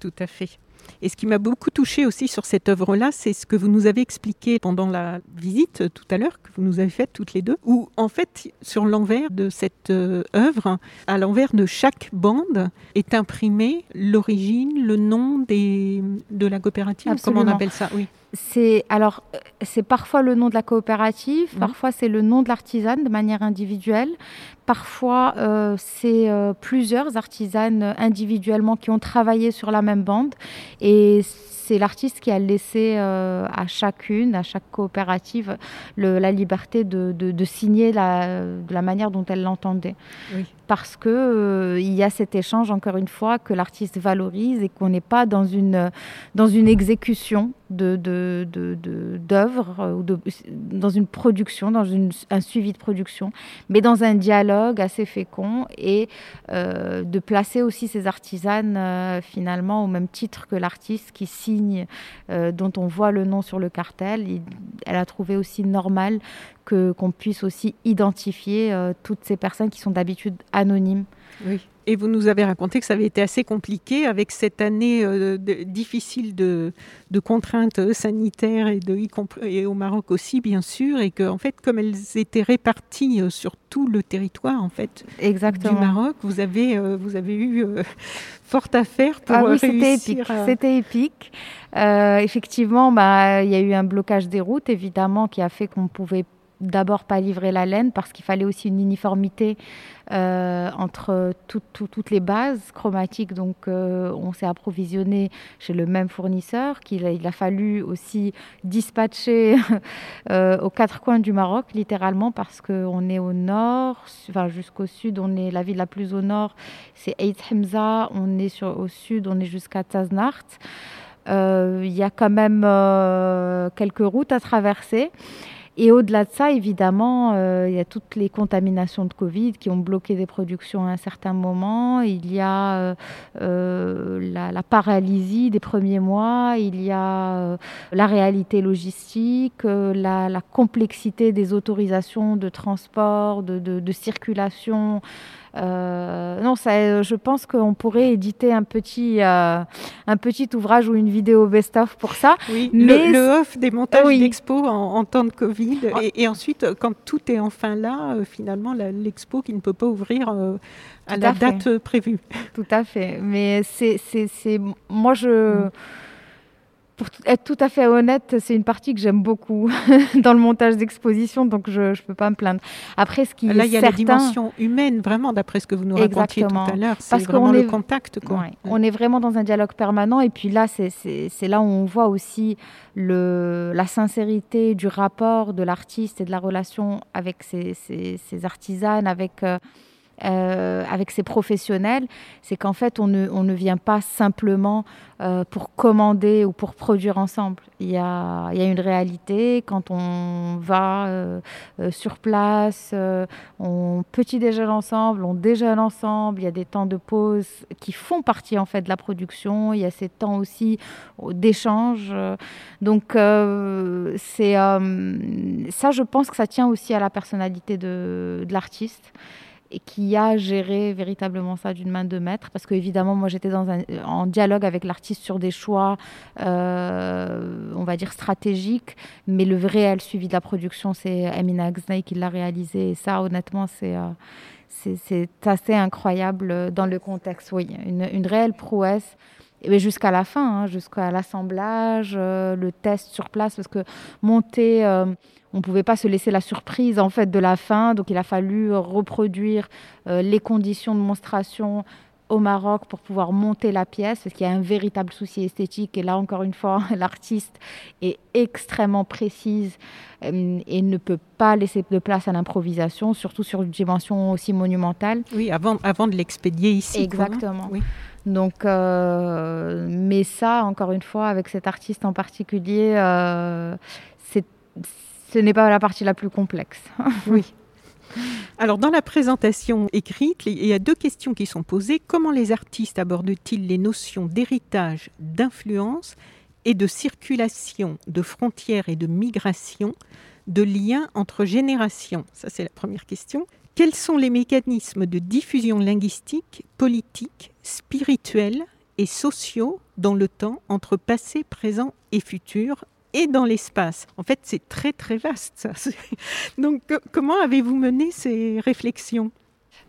Tout à fait. Et ce qui m'a beaucoup touché aussi sur cette œuvre-là, c'est ce que vous nous avez expliqué pendant la visite tout à l'heure, que vous nous avez faite toutes les deux, où en fait, sur l'envers de cette euh, œuvre, à l'envers de chaque bande, est imprimé l'origine, le nom des, de la coopérative. Comment on appelle ça? Oui c'est alors euh, c'est parfois le nom de la coopérative, mhm. parfois c'est le nom de l'artisane de manière individuelle, parfois euh, c'est euh, plusieurs artisanes individuellement qui ont travaillé sur la même bande et c'est l'artiste qui a laissé à chacune, à chaque coopérative, la liberté de, signer de la manière dont elle l'entendait. Parce que il y a cet échange, encore une fois, que l'artiste valorise et qu'on n'est pas dans une, dans une exécution d'œuvres de, euh, ou dans une production, dans une, un suivi de production, mais dans un dialogue assez fécond et euh, de placer aussi ces artisanes euh, finalement au même titre que l'artiste qui signe, dont on voit le nom sur le cartel. elle a trouvé aussi normal que qu'on puisse aussi identifier toutes ces personnes qui sont d'habitude anonymes. Oui. Et vous nous avez raconté que ça avait été assez compliqué avec cette année euh, difficile de, contraintes sanitaires et, de, et au Maroc aussi, bien sûr, et que en fait, comme elles étaient réparties euh, sur tout le territoire en fait Exactement. du Maroc, vous avez, euh, vous avez eu fort à faire pour ah oui, C'était épique. C'était épique. effectivement, bah, il y a eu un blocage des routes, évidemment, qui a fait qu'on pouvait d'abord pas livrer la laine parce qu'il fallait aussi une uniformité euh, entre toutes les bases chromatiques. Donc, euh, on s'est approvisionné chez le même fournisseur qu'il a, il a fallu aussi dispatcher euh, aux quatre coins du Maroc, littéralement, parce qu'on est au nord, enfin jusqu'au sud, on est la ville la plus au nord, c'est Eit Hamza, on est sur, au sud, on est jusqu'à Taznart. Il y a quand même quelques routes à traverser. Et au-delà de ça, évidemment, euh, il y a toutes les contaminations de Covid qui ont bloqué des productions à un certain moment. Il y a euh, euh, la, paralysie des premiers mois. Il y a la réalité logistique, la, complexité des autorisations de transport, de circulation. Euh, non, ça, je pense qu'on pourrait éditer un petit, euh, un petit ouvrage ou une vidéo best-of pour ça. Oui, mais le, off des montages d'expo en, temps de Covid. Et, ensuite, quand tout est enfin là, euh, finalement, l'expo qui ne peut pas ouvrir à la date prévue. Tout à fait. Mais c'est, moi, je. Mm pour être tout à fait honnête, c'est une partie que j'aime beaucoup dans le montage d'exposition, donc je ne peux pas me plaindre. Après, ce qui Là, il y a la dimension humaine, vraiment, d'après ce que vous nous racontiez tout à l'heure. C'est vraiment le contact. Quoi. On est vraiment dans un dialogue permanent. Et puis là, c'est là où on voit aussi le, la sincérité du rapport de l'artiste et de la relation avec ses, ses, artisanes, avec... Euh, euh, avec ces professionnels, c'est qu'en fait, on ne, vient pas simplement euh, pour commander ou pour produire ensemble. Il y a, une réalité quand on va euh, sur place, on petit déjeune ensemble, on déjeune ensemble, il y a des temps de pause qui font partie en fait de la production, il y a ces temps aussi d'échange. Donc, c'est ça, je pense que ça tient aussi à la personnalité de l'artiste qui a géré véritablement ça d'une main de maître. Parce que évidemment, moi, j'étais en dialogue avec l'artiste sur des choix, euh, on va dire stratégiques, mais le réel suivi de la production, c'est Amina Agznay qui l'a réalisé. Et ça, honnêtement, c'est euh, c'est assez incroyable dans le contexte. Oui, une, une réelle prouesse jusqu'à la fin, hein, jusqu'à l'assemblage, euh, le test sur place, parce que monter, on ne pouvait pas se laisser la surprise en fait de la fin, donc il a fallu reproduire euh, les conditions de monstration au Maroc pour pouvoir monter la pièce, parce qu'il y a un véritable souci esthétique. Et là, encore une fois, l'artiste est extrêmement précise euh, et ne peut pas laisser de place à l'improvisation, surtout sur une dimension aussi monumentale. Oui, avant, avant de l'expédier ici. Exactement. oui. Donc, euh, mais ça, encore une fois, avec cet artiste en particulier, c'est ce n'est pas la partie la plus complexe. oui. Alors, dans la présentation écrite, il y a deux questions qui sont posées. Comment les artistes abordent-ils les notions d'héritage, d'influence et de circulation, de frontières et de migration, de liens entre générations? Ça, c'est la première question. Quels sont les mécanismes de diffusion linguistique, politique, spirituelle et sociaux dans le temps entre passé, présent et futur et dans l'espace? En fait, c'est très très vaste. Ça. Donc, comment avez-vous mené ces réflexions?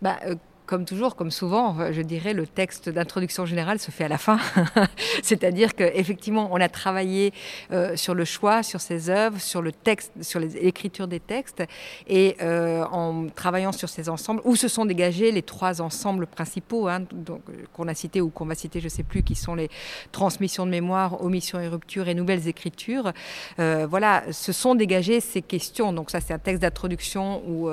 Bah, euh, comme toujours, comme souvent, je dirais, le texte d'introduction générale se fait à la fin. C'est-à-dire qu'effectivement, on a travaillé euh, sur le choix, sur ces œuvres, sur le texte, sur l'écriture des textes, et euh, en travaillant sur ces ensembles, où se sont dégagés les trois ensembles principaux hein, qu'on a cités ou qu'on va citer, je ne sais plus, qui sont les transmissions de mémoire, omissions et ruptures et nouvelles écritures. Euh, voilà, se sont dégagées ces questions. Donc ça, c'est un texte d'introduction où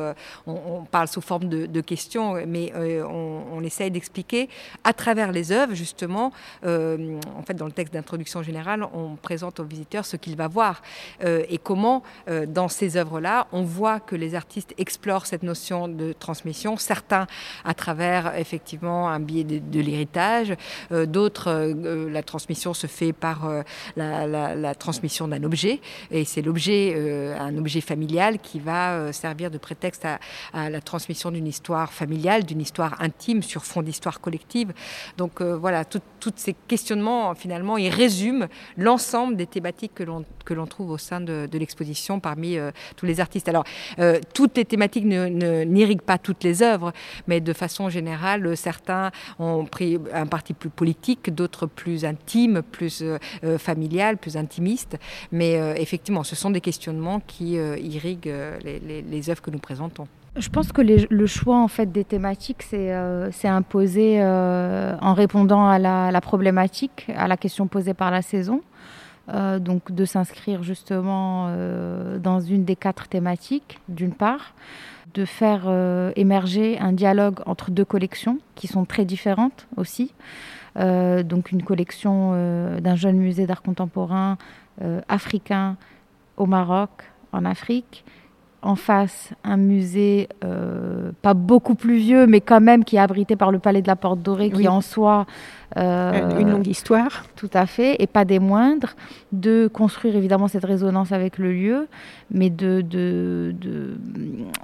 on, parle sous forme de, de questions, mais euh, on, essaye d'expliquer à travers les œuvres, justement, euh, en fait, dans le texte d'introduction générale, on présente au visiteur ce qu'il va voir euh, et comment, dans ces œuvres-là, on voit que les artistes explorent cette notion de transmission, certains à travers, effectivement, un biais de, l'héritage, d'autres, la transmission se fait par la, transmission d'un objet, et c'est l'objet, un objet familial qui va servir de prétexte à, à la transmission d'une histoire familiale, d'une histoire intime sur fond d'histoire collective. Donc euh, voilà, tous ces questionnements, finalement, ils résument l'ensemble des thématiques que l'on trouve au sein de, l'exposition parmi euh, tous les artistes. Alors, euh, toutes les thématiques n'irriguent pas toutes les œuvres, mais de façon générale, certains ont pris un parti plus politique, d'autres plus intime, plus familial, plus intimiste. Mais effectivement, ce sont des questionnements qui irriguent les œuvres que nous présentons. Je pense que le choix en fait des thématiques s'est euh, imposé euh, en répondant à la, problématique, à la question posée par la saison. Euh, donc de s'inscrire justement dans une des quatre thématiques, d'une part, de faire émerger un dialogue entre deux collections qui sont très différentes aussi. donc une collection d'un jeune musée d'art contemporain africain au Maroc, en Afrique, en face un musée euh, pas beaucoup plus vieux, mais quand même qui est abrité par le Palais de la Porte Dorée, qui en soi euh, une longue histoire. Tout à fait, et pas des moindres, de construire évidemment cette résonance avec le lieu, mais de, de, de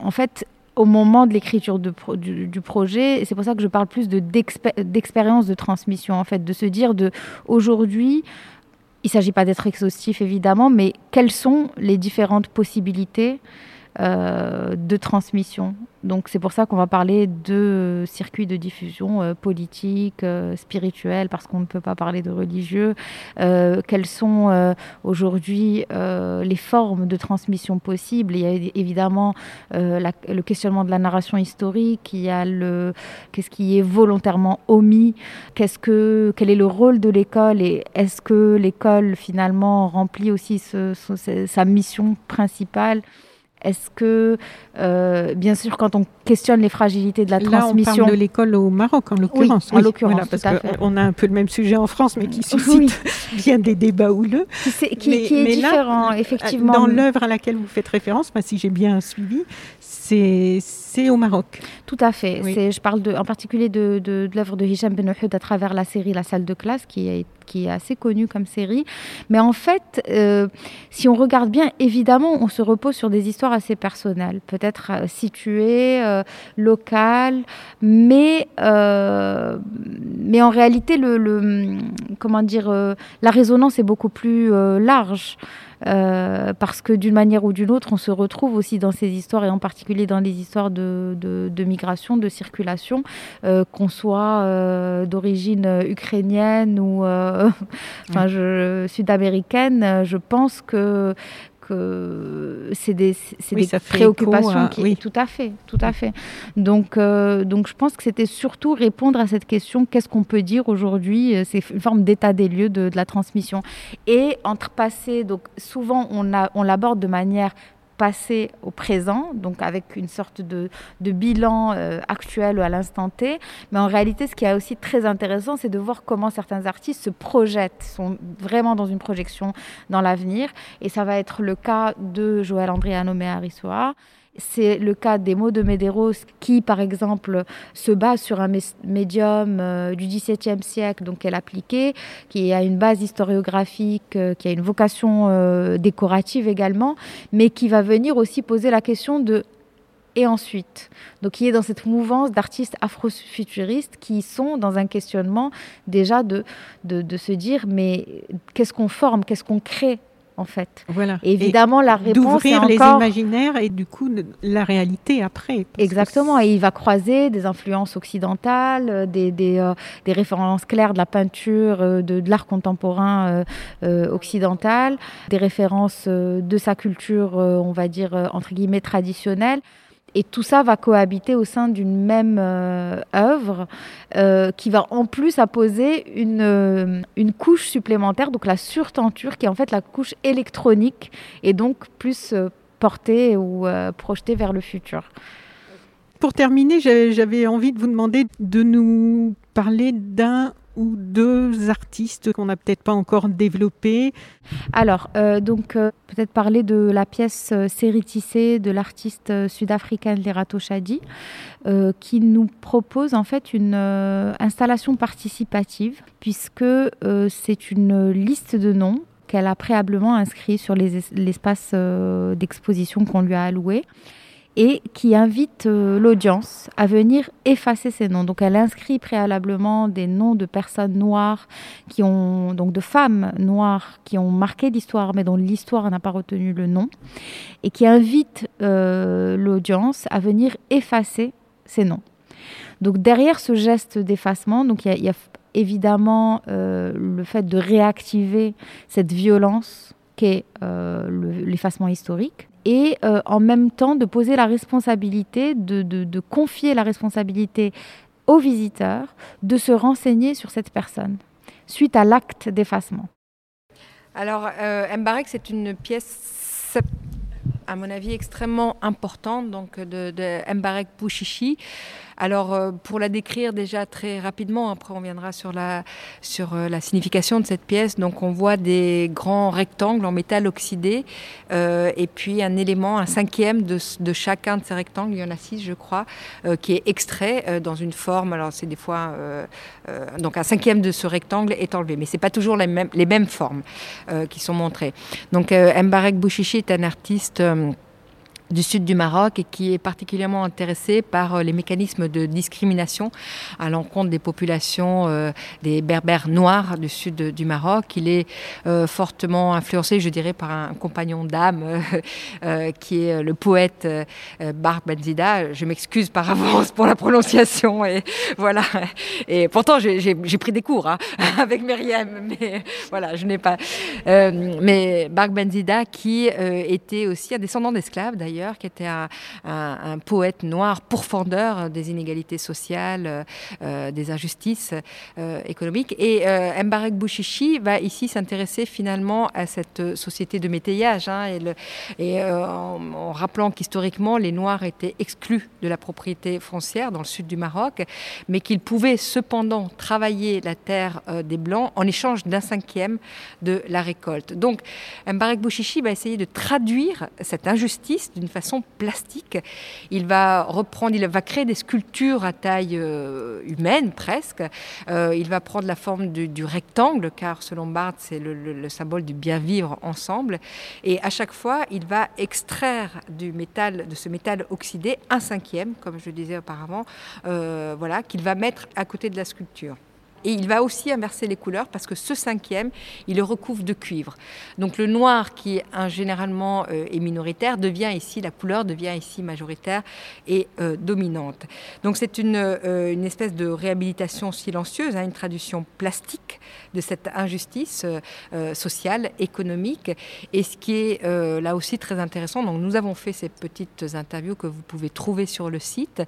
en fait au moment de l'écriture du, du, projet, c'est pour ça que je parle plus de d'expérience de transmission, en fait, de se dire de aujourd'hui, il ne s'agit pas d'être exhaustif évidemment, mais quelles sont les différentes possibilités euh, de transmission. Donc c'est pour ça qu'on va parler de circuits de diffusion euh, politique, euh, spirituel, parce qu'on ne peut pas parler de religieux. quelles sont aujourd'hui les formes de transmission possibles? Il y a évidemment le questionnement de la narration historique, il y a le qu'est-ce qui est volontairement omis, qu'est-ce que quel est le rôle de l'école? Et est-ce que l'école finalement remplit aussi sa mission principale? Est-ce que, euh, bien sûr, quand on questionne les fragilités de la transmission... On parle de l'école au Maroc, en l'occurrence. Oui, en l'occurrence, parce qu'on a un peu le même sujet en France, mais qui suscite bien des débats houleux. Qui, qui, est différent, effectivement. Dans l'œuvre à laquelle vous faites référence, si j'ai bien suivi, c'est au Maroc. Tout à fait. Je parle de, en particulier de, de, de l'œuvre de Hicham Ben à travers la série La salle de classe, qui est, qui est assez connue comme série. Mais en fait, euh, si on regarde bien, évidemment, on se repose sur des histoires assez personnelles, peut-être euh, situées, euh, locales, mais, mais en réalité, le, le comment dire, la résonance est beaucoup plus large. Euh, parce que d'une manière ou d'une autre, on se retrouve aussi dans ces histoires, et en particulier dans les histoires de, de, migration, de circulation, euh, qu'on soit euh, d'origine ukrainienne ou enfin, sud-américaine. Je pense que c'est des, des préoccupations qui, oui. tout à fait, tout à fait. Donc, euh, donc je pense que c'était surtout répondre à cette question qu'est-ce qu'on peut dire aujourd'hui euh, C'est une forme d'état des lieux de, de, la transmission. Et entre passé, donc souvent on, a, on l'aborde de manière passé au présent, donc avec une sorte de, bilan euh, actuel à l'instant T. Mais en réalité, ce qui est aussi très intéressant, c'est de voir comment certains artistes se projettent, sont vraiment dans une projection dans l'avenir. Et ça va être le cas de Joël André Anomé Arissoa, c'est le cas des mots de Medeiros qui, par exemple, se base sur un médium euh, du XVIIe siècle, donc qu'elle appliquée, qui a une base historiographique, euh, qui a une vocation euh, décorative également, mais qui va venir aussi poser la question de et ensuite. Donc, il est dans cette mouvance d'artistes afrofuturistes qui sont dans un questionnement déjà de, de se dire mais qu'est-ce qu'on forme, qu'est-ce qu'on crée? En fait. Voilà. évidemment, la réponse d'ouvrir les imaginaires et du coup la réalité après. Exactement. Et il va croiser des influences occidentales, euh, des, des, euh, des références claires de la peinture, euh, de, de l'art contemporain occidental, des références de sa culture, on va dire entre guillemets traditionnelle. Et tout ça va cohabiter au sein d'une même euh, œuvre euh, qui va en plus apposer une, euh, une couche supplémentaire, donc la surtenture qui est en fait la couche électronique et donc plus portée ou projetée vers le futur. Pour terminer, j'avais envie de vous demander de nous parler d'un ou deux artistes qu'on n'a peut-être pas encore développés. Alors, euh, donc, euh, peut-être parler de la pièce euh, Série tissée de l'artiste sud-africaine Lerato Shadi, qui nous propose en fait une installation participative, puisque c'est une liste de noms qu'elle a préalablement inscrit sur l'espace d'exposition qu'on lui a alloué et qui invite euh, l'audience à venir effacer ces noms. Donc elle inscrit préalablement des noms de personnes noires qui ont donc de femmes noires qui ont marqué l'histoire mais dont l'histoire n'a pas retenu le nom et qui invite euh, l'audience à venir effacer ces noms. Donc derrière ce geste d'effacement, il y, a évidemment euh, le fait de réactiver cette violence qu'est l'effacement historique et euh, en même temps de poser la responsabilité, de, confier la responsabilité aux visiteurs de se renseigner sur cette personne suite à l'acte d'effacement. Alors, euh, Mbarek, c'est une pièce, à mon avis, extrêmement importante donc de, de Mbarek Bouchichi. Alors, euh, pour la décrire déjà très rapidement, après on viendra sur la, sur euh, la signification de cette pièce. Donc, on voit des grands rectangles en métal oxydé euh, et puis un élément, un cinquième de, chacun de ces rectangles, il y en a six, je crois, qui est extrait dans une forme. Alors, c'est des fois. donc, un cinquième de ce rectangle est enlevé, mais ce n'est pas toujours les mêmes, les mêmes formes qui sont montrées. Donc, Mbarek Bouchichi est un artiste du sud du Maroc et qui est particulièrement intéressé par euh, les mécanismes de discrimination à l'encontre des populations euh, des berbères noirs du sud du Maroc. Il est euh, fortement influencé, je dirais, par un compagnon d'âme qui est le poète Bar Benzida. Je m'excuse par avance pour la prononciation et voilà. Et pourtant, j'ai pris des cours hein, avec Myriam, mais voilà, je n'ai pas. mais Bar Benzida qui était aussi un descendant d'esclaves d'ailleurs qui était un, poète noir pourfendeur des inégalités sociales, des injustices économiques. Et Mbarek Bouchichi va ici s'intéresser finalement à cette société de métayage, hein, et, en, rappelant qu'historiquement, les Noirs étaient exclus de la propriété foncière dans le sud du Maroc, mais qu'ils pouvaient cependant travailler la terre des Blancs en échange d'un cinquième de la récolte. Donc, Mbarek Bouchichi va essayer de traduire cette injustice d'une façon plastique. Il va reprendre, il va créer des sculptures à taille euh, humaine presque. Euh, il va prendre la forme du, rectangle, car selon Barthes, c'est le, symbole du bien vivre ensemble. Et à chaque fois, il va extraire du métal, de ce métal oxydé, un cinquième, comme je le disais auparavant, euh, voilà, qu'il va mettre à côté de la sculpture. Et il va aussi inverser les couleurs parce que ce cinquième, il le recouvre de cuivre. Donc le noir qui généralement euh, est minoritaire devient ici, la couleur devient ici majoritaire et euh, dominante. Donc c'est une, euh, une, espèce de réhabilitation silencieuse, hein, une traduction plastique de cette injustice sociale, économique. Et ce qui est là aussi très intéressant, donc nous avons fait ces petites interviews que vous pouvez trouver sur le site.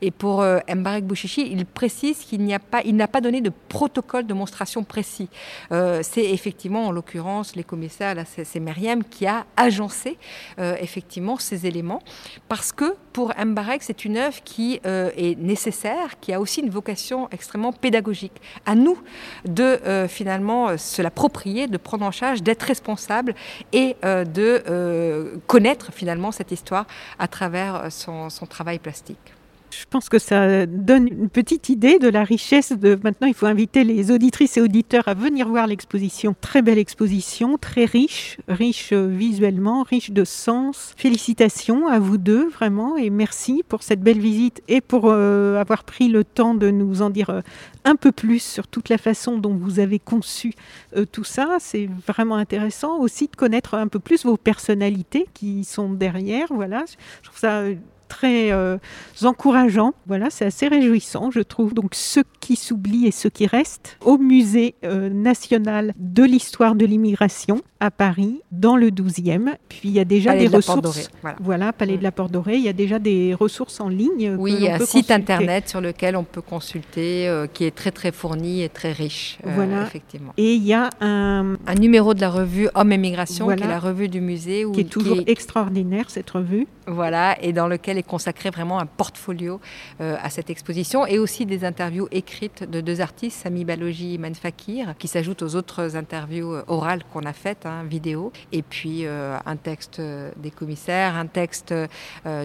Et pour Mbarek Bouchichi, il précise qu'il n'y pas, il n'a pas donné de protocole de monstration précis. Euh, c'est effectivement, en l'occurrence, les commissaires, c'est Myriam qui a agencé euh, effectivement ces éléments, parce que pour Mbarek, c'est une œuvre qui euh, est nécessaire, qui a aussi une vocation extrêmement pédagogique. À nous de finalement se l'approprier, de prendre en charge, d'être responsable et de connaître finalement cette histoire à travers son travail plastique. Je pense que ça donne une petite idée de la richesse de maintenant. Il faut inviter les auditrices et auditeurs à venir voir l'exposition. Très belle exposition, très riche, riche visuellement, riche de sens. Félicitations à vous deux vraiment et merci pour cette belle visite et pour euh, avoir pris le temps de nous en dire euh, un peu plus sur toute la façon dont vous avez conçu euh, tout ça. C'est vraiment intéressant aussi de connaître un peu plus vos personnalités qui sont derrière. Voilà, je trouve ça très euh, encourageant. Voilà, c'est assez réjouissant, je trouve. Donc, ceux qui s'oublient et ceux qui restent au Musée euh, national de l'histoire de l'immigration à Paris, dans le 12e. Puis, il y a déjà des ressources. voilà. Palais de la Porte Dorée. Il y a déjà des ressources en ligne. Oui, il y a un site internet sur lequel on peut consulter, euh, qui est très, très fourni et très riche. voilà. Effectivement. Et il y a un. Un numéro de la revue Homme et Migration, qui est la revue du musée. Où, qui est toujours extraordinaire, cette revue. Voilà, et dans lequel est consacré vraiment un portfolio euh, à cette exposition et aussi des interviews écrites de deux artistes, Sami Balogi et Manfakir, qui s'ajoutent aux autres interviews euh, orales qu'on a faites, hein, vidéo, et puis euh, un texte des commissaires, un texte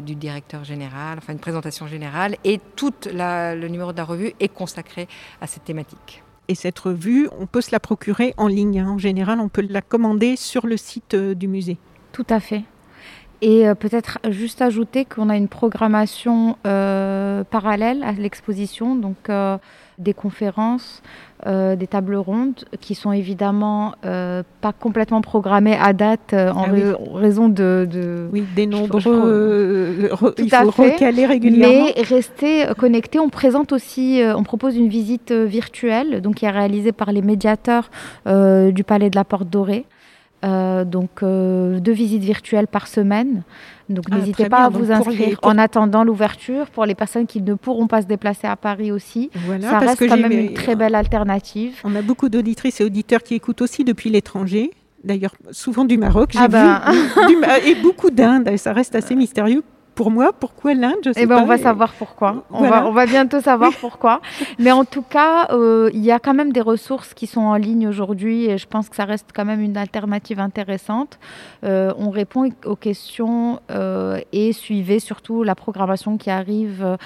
du directeur général, enfin une présentation générale, et tout le numéro de la revue est consacré à cette thématique. Et cette revue, on peut se la procurer en ligne. Hein. En général, on peut la commander sur le site du musée. Tout à fait. Et euh, peut-être juste ajouter qu'on a une programmation euh, parallèle à l'exposition, donc euh, des conférences, des tables rondes qui sont évidemment pas complètement programmées à date en ah raison de, Oui, des nombreux. il faut recaler régulièrement. Mais rester connecté. On présente aussi, on propose une visite virtuelle, donc qui est réalisée par les médiateurs du Palais de la Porte Dorée. Euh, donc euh, deux visites virtuelles par semaine. Donc ah, n'hésitez pas à vous inscrire en attendant l'ouverture pour les personnes qui ne pourront pas se déplacer à Paris aussi. Ça reste quand même une très belle alternative. On a beaucoup d'auditrices et auditeurs qui écoutent aussi depuis l'étranger. D'ailleurs, souvent du Maroc, j'ai ah bah. vu, et beaucoup d'Inde. Ça reste assez mystérieux pour moi. Pourquoi l'Inde Je sais eh ben, On va savoir pourquoi. On, va, on va bientôt savoir pourquoi. Mais en tout cas, euh, il y a quand même des ressources qui sont en ligne aujourd'hui et je pense que ça reste quand même une alternative intéressante. Euh, on répond aux questions euh, et suivez surtout la programmation qui arrive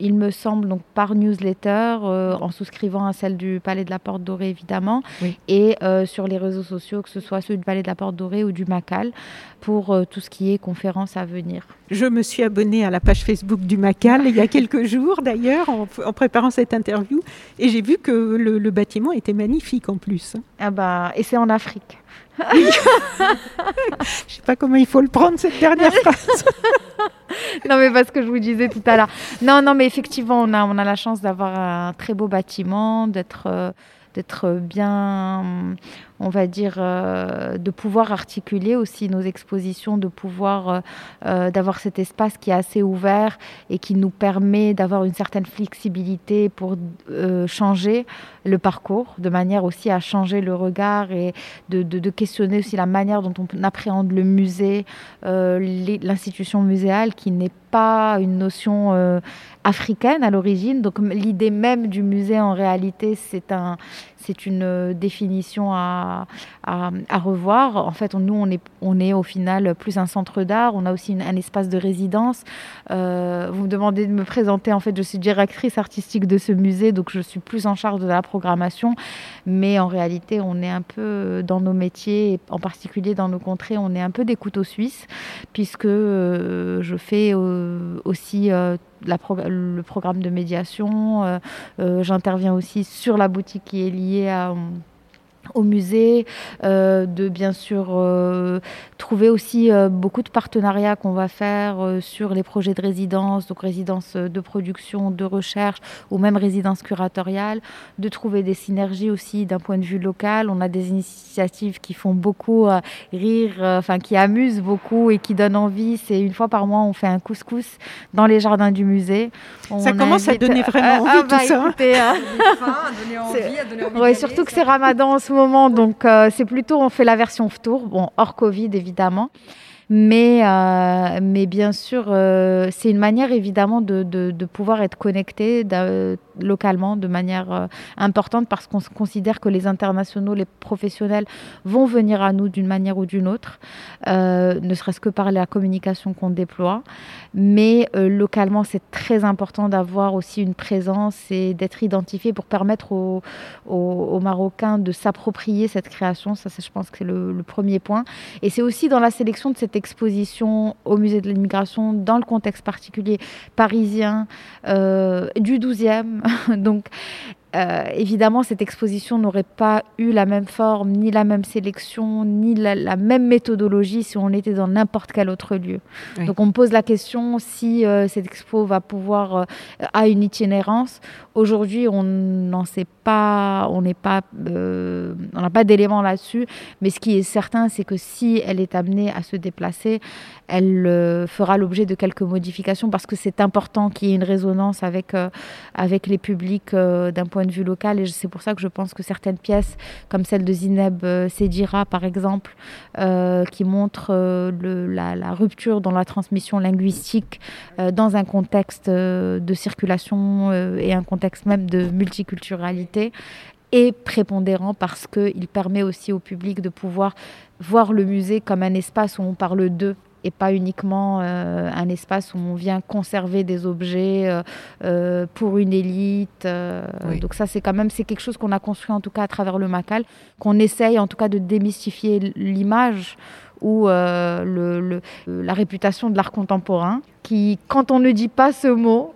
il me semble, donc par newsletter, euh, en souscrivant à celle du Palais de la Porte Dorée, évidemment, et euh, sur les réseaux sociaux, que ce soit ceux du Palais de la Porte Dorée ou du Macal, pour euh, tout ce qui est conférences à venir. Je me suis abonnée à la page Facebook du Macal il y a quelques jours, d'ailleurs, en, préparant cette interview, et j'ai vu que le, le, bâtiment était magnifique en plus. Ah bah, et c'est en Afrique. Je ne sais pas comment il faut le prendre, cette dernière phrase. non, mais parce que je vous disais tout à l'heure. Non, non, mais effectivement, on a, on a la chance d'avoir un très beau bâtiment, d'être. Euh, d'être bien, on va dire, euh, de pouvoir articuler aussi nos expositions, de pouvoir euh, euh, d'avoir cet espace qui est assez ouvert et qui nous permet d'avoir une certaine flexibilité pour changer le parcours, de manière aussi à changer le regard et de, de questionner aussi la manière dont on appréhende le musée, l'institution muséale qui n'est pas une notion africaine à l'origine. Donc l'idée même du musée en réalité c'est un, c'est une définition à, à, revoir. En fait, nous, on est, on est au final plus un centre d'art. On a aussi un espace de résidence. Euh, vous me demandez de me présenter. En fait, je suis directrice artistique de ce musée, donc je suis plus en charge de la programmation. Mais en réalité, on est un peu dans nos métiers, en particulier dans nos contrées, on est un peu des couteaux suisses, puisque euh, je fais aussi le programme de médiation. Euh, euh, j'interviens aussi sur la boutique qui est liée à au musée, euh, de bien sûr euh, trouver aussi euh, beaucoup de partenariats qu'on va faire sur les projets de résidence, donc résidence de production, de recherche ou même résidence curatoriale, de trouver des synergies aussi d'un point de vue local. On a des initiatives qui font beaucoup rire, enfin qui amusent beaucoup et qui donnent envie. C'est une fois par mois, on fait un couscous dans les jardins du musée. ça commence à donner vraiment envie ah, tout bah, ça. Hein. surtout que c'est Ramadan moment, donc euh, c'est plutôt on fait la version tour, bon hors Covid évidemment. Mais, euh, mais bien sûr, euh, c'est une manière évidemment de, de, de pouvoir être connecté localement de manière euh, importante parce qu'on considère que les internationaux, les professionnels vont venir à nous d'une manière ou d'une autre, euh, ne serait-ce que par la communication qu'on déploie. Mais euh, localement, c'est très important d'avoir aussi une présence et d'être identifié pour permettre aux, Marocains de s'approprier cette création. Ça, je pense que c'est le, premier point. Et c'est aussi dans la sélection de cette exposition au musée de l'immigration, dans le contexte particulier parisien, du 12e, Donc, euh, évidemment, cette exposition n'aurait pas eu la même forme, ni la même sélection, ni la, même méthodologie si on était dans n'importe quel autre lieu. Donc, on me pose la question si euh, cette expo va pouvoir euh, a une itinérance. Aujourd'hui, on n'en sait pas, on n'est pas, on n'a pas d'éléments là-dessus. Mais ce qui est certain, c'est que si elle est amenée à se déplacer, elle fera l'objet de quelques modifications parce que c'est important qu'il y ait une résonance avec avec les publics d'un point de vue local. Et c'est pour ça que je pense que certaines pièces, comme celle de Zineb euh, Sedira, par exemple, euh, qui montre euh, la, rupture dans la transmission linguistique dans un contexte de circulation et un contexte même de multiculturalité, est prépondérant parce qu'il permet aussi au public de pouvoir voir le musée comme un espace où on parle d'eux et pas uniquement euh, un espace où on vient conserver des objets euh, euh, pour une élite. Donc ça, c'est quand même c'est quelque chose qu'on a construit en tout cas à travers le Macal, qu'on essaye en tout cas de démystifier l'image ou le, la réputation de l'art contemporain, qui, quand on ne dit pas ce mot,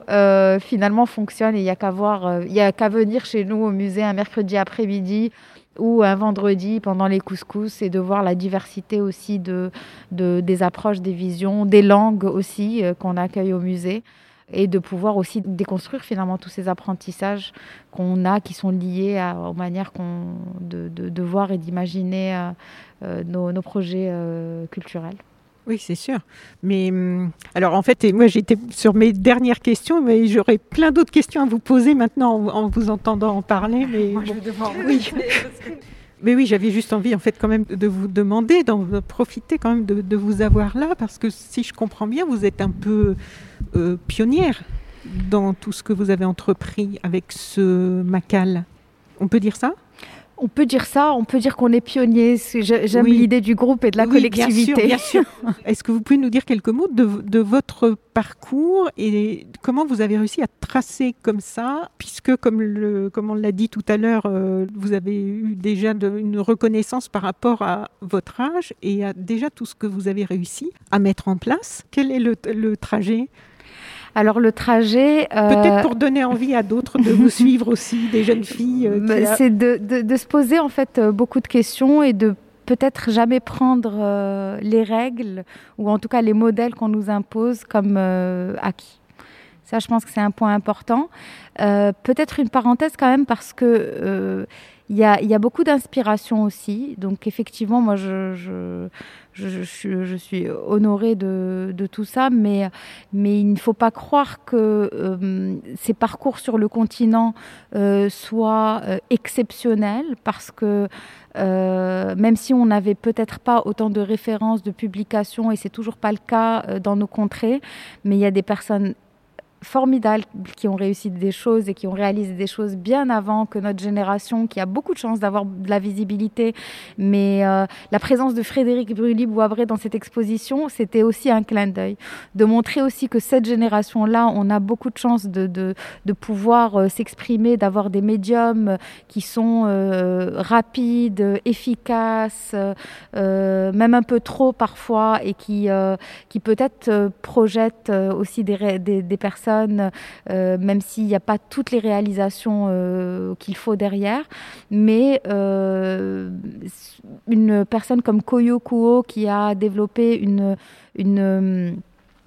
finalement fonctionne et il n'y a qu'à voir, il y a qu'à venir chez nous au musée un mercredi après-midi ou un vendredi pendant les couscous et de voir la diversité aussi de, des approches, des visions, des langues aussi euh, qu'on accueille au musée et de pouvoir aussi déconstruire finalement tous ces apprentissages qu'on a qui sont liés à, aux manières de, de, voir et d'imaginer euh, euh, nos, nos, projets culturels. Oui, c'est sûr. Mais hum, alors en fait, moi j'étais sur mes dernières questions, mais j'aurais plein d'autres questions à vous poser maintenant en, vous entendant en parler. Mais moi, je oui. Mais oui, j'avais juste envie en fait quand même de vous demander, d'en profiter quand même de, vous avoir là, parce que si je comprends bien, vous êtes un peu euh, pionnière dans tout ce que vous avez entrepris avec ce Macal. On peut dire ça? On peut dire ça, on peut dire qu'on est pionnier. J'aime l'idée du groupe et de la collectivité. Bien sûr, Est-ce que vous pouvez nous dire quelques mots de, votre parcours et comment vous avez réussi à tracer comme ça, puisque comme, le, comme on l'a dit tout à l'heure, euh, vous avez eu déjà une reconnaissance par rapport à votre âge et à déjà tout ce que vous avez réussi à mettre en place. Quel est le trajet alors le trajet... Euh, Peut-être pour donner envie à d'autres de vous suivre aussi, des jeunes filles. Euh, c'est de, se poser en fait euh, beaucoup de questions et de peut-être jamais prendre les règles ou en tout cas les modèles qu'on nous impose comme acquis. Ça, je pense que c'est un point important. Peut-être une parenthèse quand même parce que il y a, beaucoup d'inspiration aussi. Donc effectivement, moi, je, suis, honorée de, tout ça, mais, mais il ne faut pas croire que euh, ces parcours sur le continent euh, soient euh, exceptionnels, parce que même si on n'avait peut-être pas autant de références, de publications, et c'est toujours pas le cas dans nos contrées, mais il y a des personnes formidables qui ont réussi des choses et qui ont réalisé des choses bien avant que notre génération, qui a beaucoup de chance d'avoir de la visibilité. Mais euh, la présence de Frédéric Brully-Boisbré dans cette exposition, c'était aussi un clin d'œil. De montrer aussi que cette génération-là, on a beaucoup de chance de, de, de pouvoir euh, s'exprimer, d'avoir des médiums qui sont euh, rapides, efficaces, même un peu trop parfois, et qui, qui peut-être projettent aussi des, des, des personnes euh, même s'il n'y a pas toutes les réalisations euh, qu'il faut derrière. Mais euh, une personne comme Koyo Kuo qui a développé une, une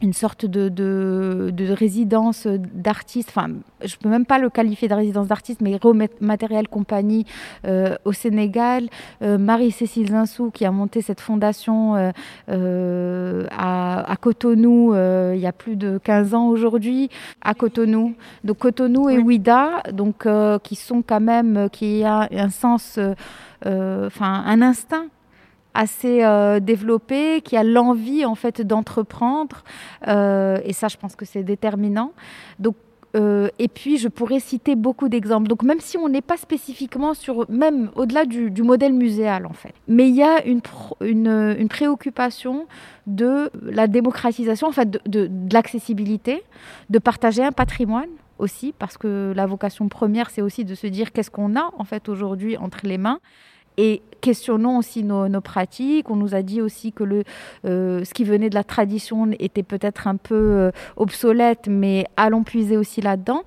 une sorte de, de, résidence d'artiste, enfin, je peux même pas le qualifier de résidence d'artiste, mais Matériel Compagnie euh, au Sénégal. Euh, Marie-Cécile Zinsou qui a monté cette fondation euh, à, Cotonou il y a plus de 15 ans aujourd'hui, à Cotonou. Donc Cotonou et Ouida, donc, qui sont quand même, qui a un sens, enfin, un instinct assez euh, développé, qui a l'envie en fait d'entreprendre. Euh, et ça, je pense que c'est déterminant. Donc euh, et puis, je pourrais citer beaucoup d'exemples. Donc, même si on n'est pas spécifiquement sur, même au-delà du, modèle muséal, en fait. Mais il y a une, une, préoccupation de la démocratisation, en fait, de, de, de l'accessibilité, de partager un patrimoine aussi, parce que la vocation première, c'est aussi de se dire qu'est-ce qu'on a, en fait, aujourd'hui entre les mains. Et questionnons aussi nos, pratiques. On nous a dit aussi que le, euh, ce qui venait de la tradition était peut-être un peu euh, obsolète, mais allons puiser aussi là-dedans.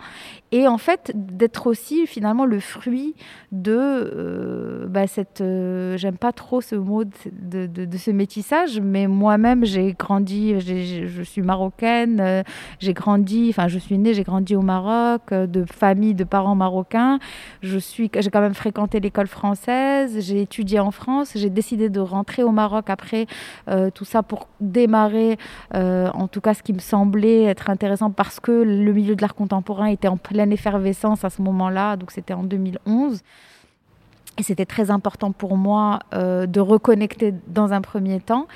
Et en fait, d'être aussi finalement le fruit de euh, bah, cette. J'aime pas trop ce mot de, ce métissage, mais moi-même, j'ai grandi, je suis marocaine, j'ai grandi, enfin, je suis née, j'ai grandi au Maroc, de famille de parents marocains. Je suis, j'ai quand même fréquenté l'école française, j'ai étudié en France. J'ai décidé de rentrer au Maroc après euh, tout ça pour démarrer, euh, en tout cas ce qui me semblait être intéressant parce que le milieu de l'art contemporain était en pleine effervescence à ce moment-là, donc c'était en 2011. Et c'était très important pour moi euh, de reconnecter dans un premier temps.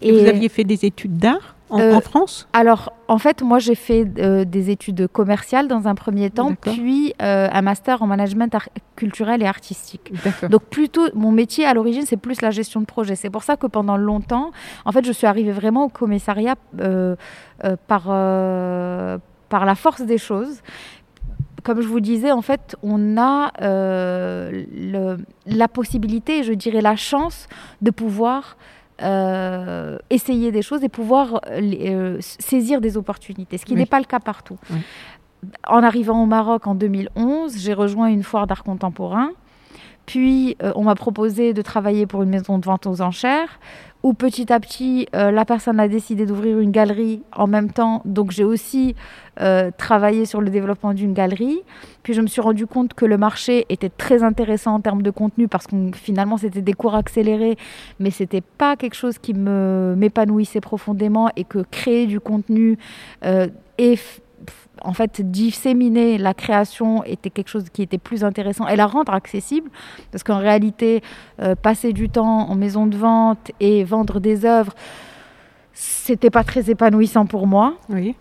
Et, vous aviez fait des études d'art en, euh, France? Alors, en fait, moi, j'ai fait euh, des études commerciales dans un premier temps, puis un master en management culturel et artistique. Donc, plutôt, mon métier à l'origine, c'est plus la gestion de projet. C'est pour ça que pendant longtemps, en fait, je suis arrivée vraiment au commissariat par, par la force des choses comme je vous disais, en fait, on a le, la possibilité, je dirais la chance de pouvoir euh, essayer des choses et pouvoir euh, euh, saisir des opportunités, ce qui n'est pas le cas partout. En arrivant au Maroc en 2011, j'ai rejoint une foire d'art contemporain. Puis, on m'a proposé de travailler pour une maison de vente aux enchères où petit à petit, euh, la personne a décidé d'ouvrir une galerie en même temps. Donc j'ai aussi euh, travaillé sur le développement d'une galerie. Puis je me suis rendu compte que le marché était très intéressant en termes de contenu parce que finalement c'était des cours accélérés, mais c'était pas quelque chose qui me m'épanouissait profondément et que créer du contenu euh, et en fait, disséminer la création était quelque chose qui était plus intéressant et la rendre accessible, parce qu'en réalité, euh, passer du temps en maison de vente et vendre des œuvres, c'était pas très épanouissant pour moi. Oui.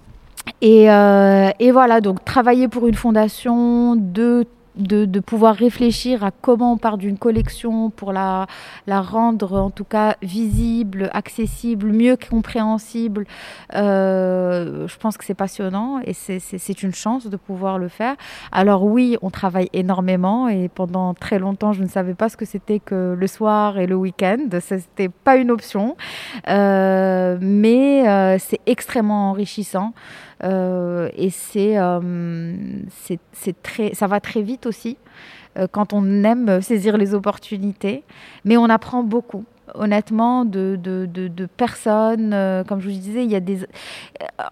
Et, euh, et, voilà, donc travailler pour une fondation de de, pouvoir réfléchir à comment on part d'une collection pour la, la rendre en tout cas visible, accessible, mieux compréhensible. Euh, je pense que c'est passionnant et c'est une chance de pouvoir le faire. Alors oui, on travaille énormément et pendant très longtemps, je ne savais pas ce que c'était que le soir et le week-end. C'était pas une option, euh, mais euh, c'est extrêmement enrichissant. Euh, et euh, c'est, c'est, très, ça va très vite aussi euh, quand on aime saisir les opportunités. Mais on apprend beaucoup. honnêtement, de, de, de, personnes. Comme je vous disais, il y a des.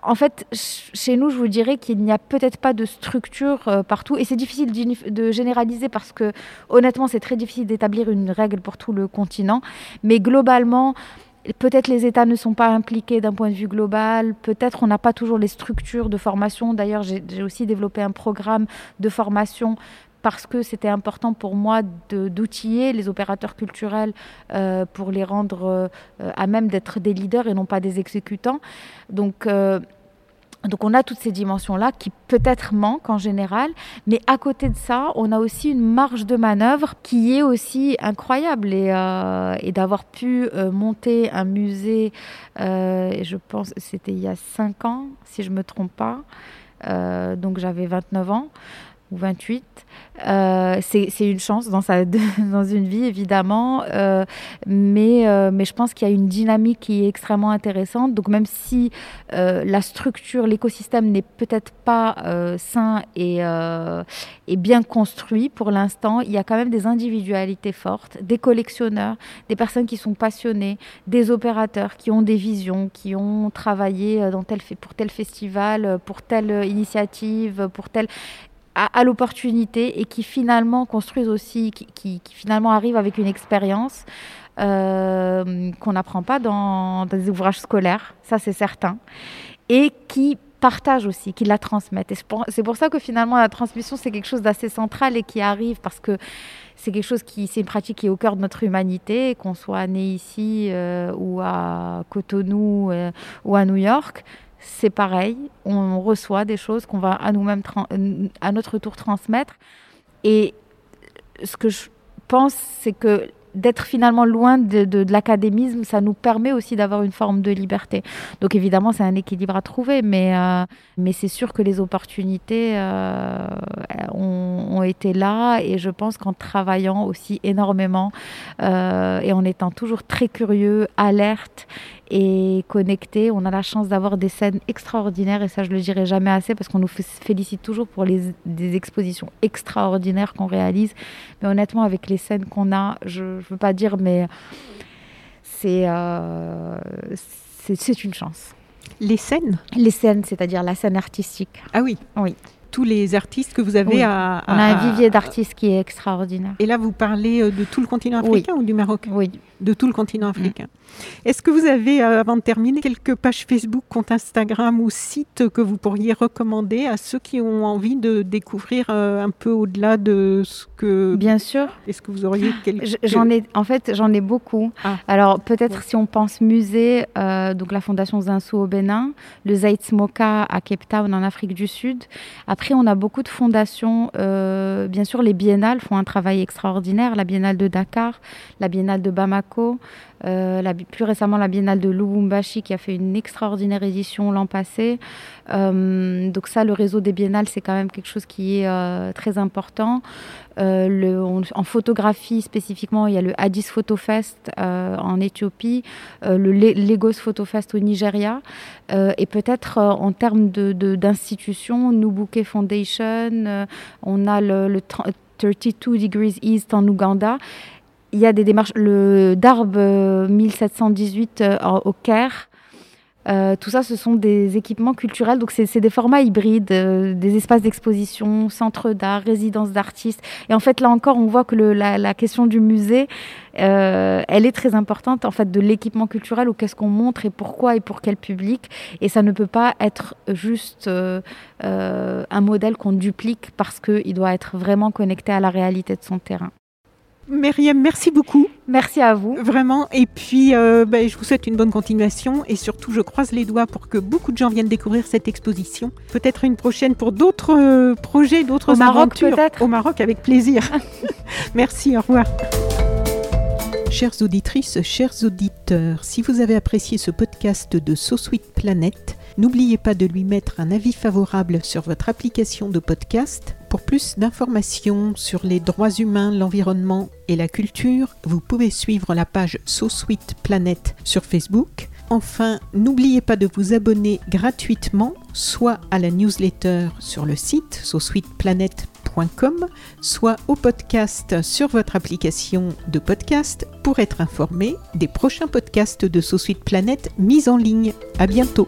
En fait, chez nous, je vous dirais qu'il n'y a peut-être pas de structure partout. Et c'est difficile de généraliser parce que, honnêtement, c'est très difficile d'établir une règle pour tout le continent. Mais globalement, Peut-être les États ne sont pas impliqués d'un point de vue global, peut-être on n'a pas toujours les structures de formation. D'ailleurs, j'ai aussi développé un programme de formation parce que c'était important pour moi d'outiller les opérateurs culturels euh, pour les rendre euh, à même d'être des leaders et non pas des exécutants. Donc, euh, donc on a toutes ces dimensions-là qui peut-être manquent en général, mais à côté de ça, on a aussi une marge de manœuvre qui est aussi incroyable. Et, et d'avoir pu monter un musée, je pense c'était il y a 5 ans, si je ne me trompe pas, donc j'avais 29 ans ou 28. Euh, c'est une chance dans, sa, une vie, évidemment, euh, mais, euh, mais je pense qu'il y a une dynamique qui est extrêmement intéressante. Donc même si la structure, l'écosystème n'est peut-être pas sain et, et, bien construit pour l'instant, il y a quand même des individualités fortes, des collectionneurs, des personnes qui sont passionnées, des opérateurs qui ont des visions, qui ont travaillé dans tel, pour tel festival, pour telle initiative, pour tel à, l'opportunité et qui finalement construisent aussi, qui, finalement arrivent avec une expérience euh, qu'on n'apprend pas dans, des ouvrages scolaires, ça c'est certain, et qui partagent aussi, qui la transmettent. Et c'est pour ça que finalement la transmission c'est quelque chose d'assez central et qui arrive parce que c'est quelque chose qui, c'est une pratique qui est au cœur de notre humanité, qu'on soit né ici euh, ou à Cotonou euh, ou à New York c'est pareil. On reçoit des choses qu'on va à nous-mêmes, à notre tour, transmettre. Et ce que je pense, c'est que d'être finalement loin de, l'académisme, ça nous permet aussi d'avoir une forme de liberté. Donc évidemment, c'est un équilibre à trouver, mais, euh, mais c'est sûr que les opportunités euh, ont, été là et je pense qu'en travaillant aussi énormément euh, et en étant toujours très curieux, alerte et connecté, on a la chance d'avoir des scènes extraordinaires et ça je le dirai jamais assez parce qu'on nous félicite toujours pour les, des expositions extraordinaires qu'on réalise. Mais honnêtement, avec les scènes qu'on a, je je veux pas dire, mais euh, c'est c'est une chance. Les scènes? Les scènes, c'est-à-dire la scène artistique. Ah oui Oui tous les artistes que vous avez à, On a un vivier d'artistes qui est extraordinaire. Et là, vous parlez euh, de tout le continent africain ou du Maroc Oui. De tout le continent africain. Est-ce que vous avez, euh, avant de terminer, quelques pages Facebook, compte Instagram ou sites que vous pourriez recommander à ceux qui ont envie de découvrir euh, un peu au-delà de ce que... Bien sûr. Est-ce que vous auriez quelques... J'en ai, en fait, j'en ai beaucoup. Ah. Alors, peut-être si on pense musée, donc la Fondation Zinsou au Bénin, le Zaït Smoka à Cape Town en Afrique du Sud. Après, après, on a beaucoup de fondations. Euh, bien sûr, les biennales font un travail extraordinaire. La biennale de Dakar, la biennale de Bamako, euh, plus récemment la biennale de Lubumbashi qui a fait une extraordinaire édition l'an passé. Euh, donc ça, le réseau des biennales, c'est quand même quelque chose qui est très important. En photographie spécifiquement, il y a le Addis Photo Fest en Éthiopie, le Lagos Photo Fest au Nigeria, et peut-être en termes d'institutions, de, Nubuke Foundation, on a le, le 32 Degrees East en Ouganda il y a des démarches, le DARB 1718 euh, euh, au Caire. Euh, tout ça, ce sont des équipements culturels, donc c'est des formats hybrides, des espaces d'exposition, centres d'art, résidences d'artistes. Et en fait, là encore, on voit que le, la, question du musée, elle est très importante, en fait, de l'équipement culturel, ou qu'est-ce qu'on montre et pourquoi et pour quel public. Et ça ne peut pas être juste un modèle qu'on duplique parce qu'il doit être vraiment connecté à la réalité de son terrain. Myriam, merci beaucoup. Merci à vous. Vraiment. Et puis, euh, ben, je vous souhaite une bonne continuation. Et surtout, je croise les doigts pour que beaucoup de gens viennent découvrir cette exposition. Peut-être une prochaine pour d'autres euh, projets, d'autres aventures. Au Maroc, Au Maroc, avec plaisir. merci, au revoir. Chères auditrices, chers auditeurs, si vous avez apprécié ce podcast de So Sweet Planet, n'oubliez pas de lui mettre un avis favorable sur votre application de podcast pour plus d'informations sur les droits humains, l'environnement et la culture, vous pouvez suivre la page So Sweet Planet sur Facebook. Enfin, n'oubliez pas de vous abonner gratuitement soit à la newsletter sur le site gmail.com, soit au podcast sur votre application de podcast pour être informé des prochains podcasts de Sous Suite Planète mis en ligne. À bientôt.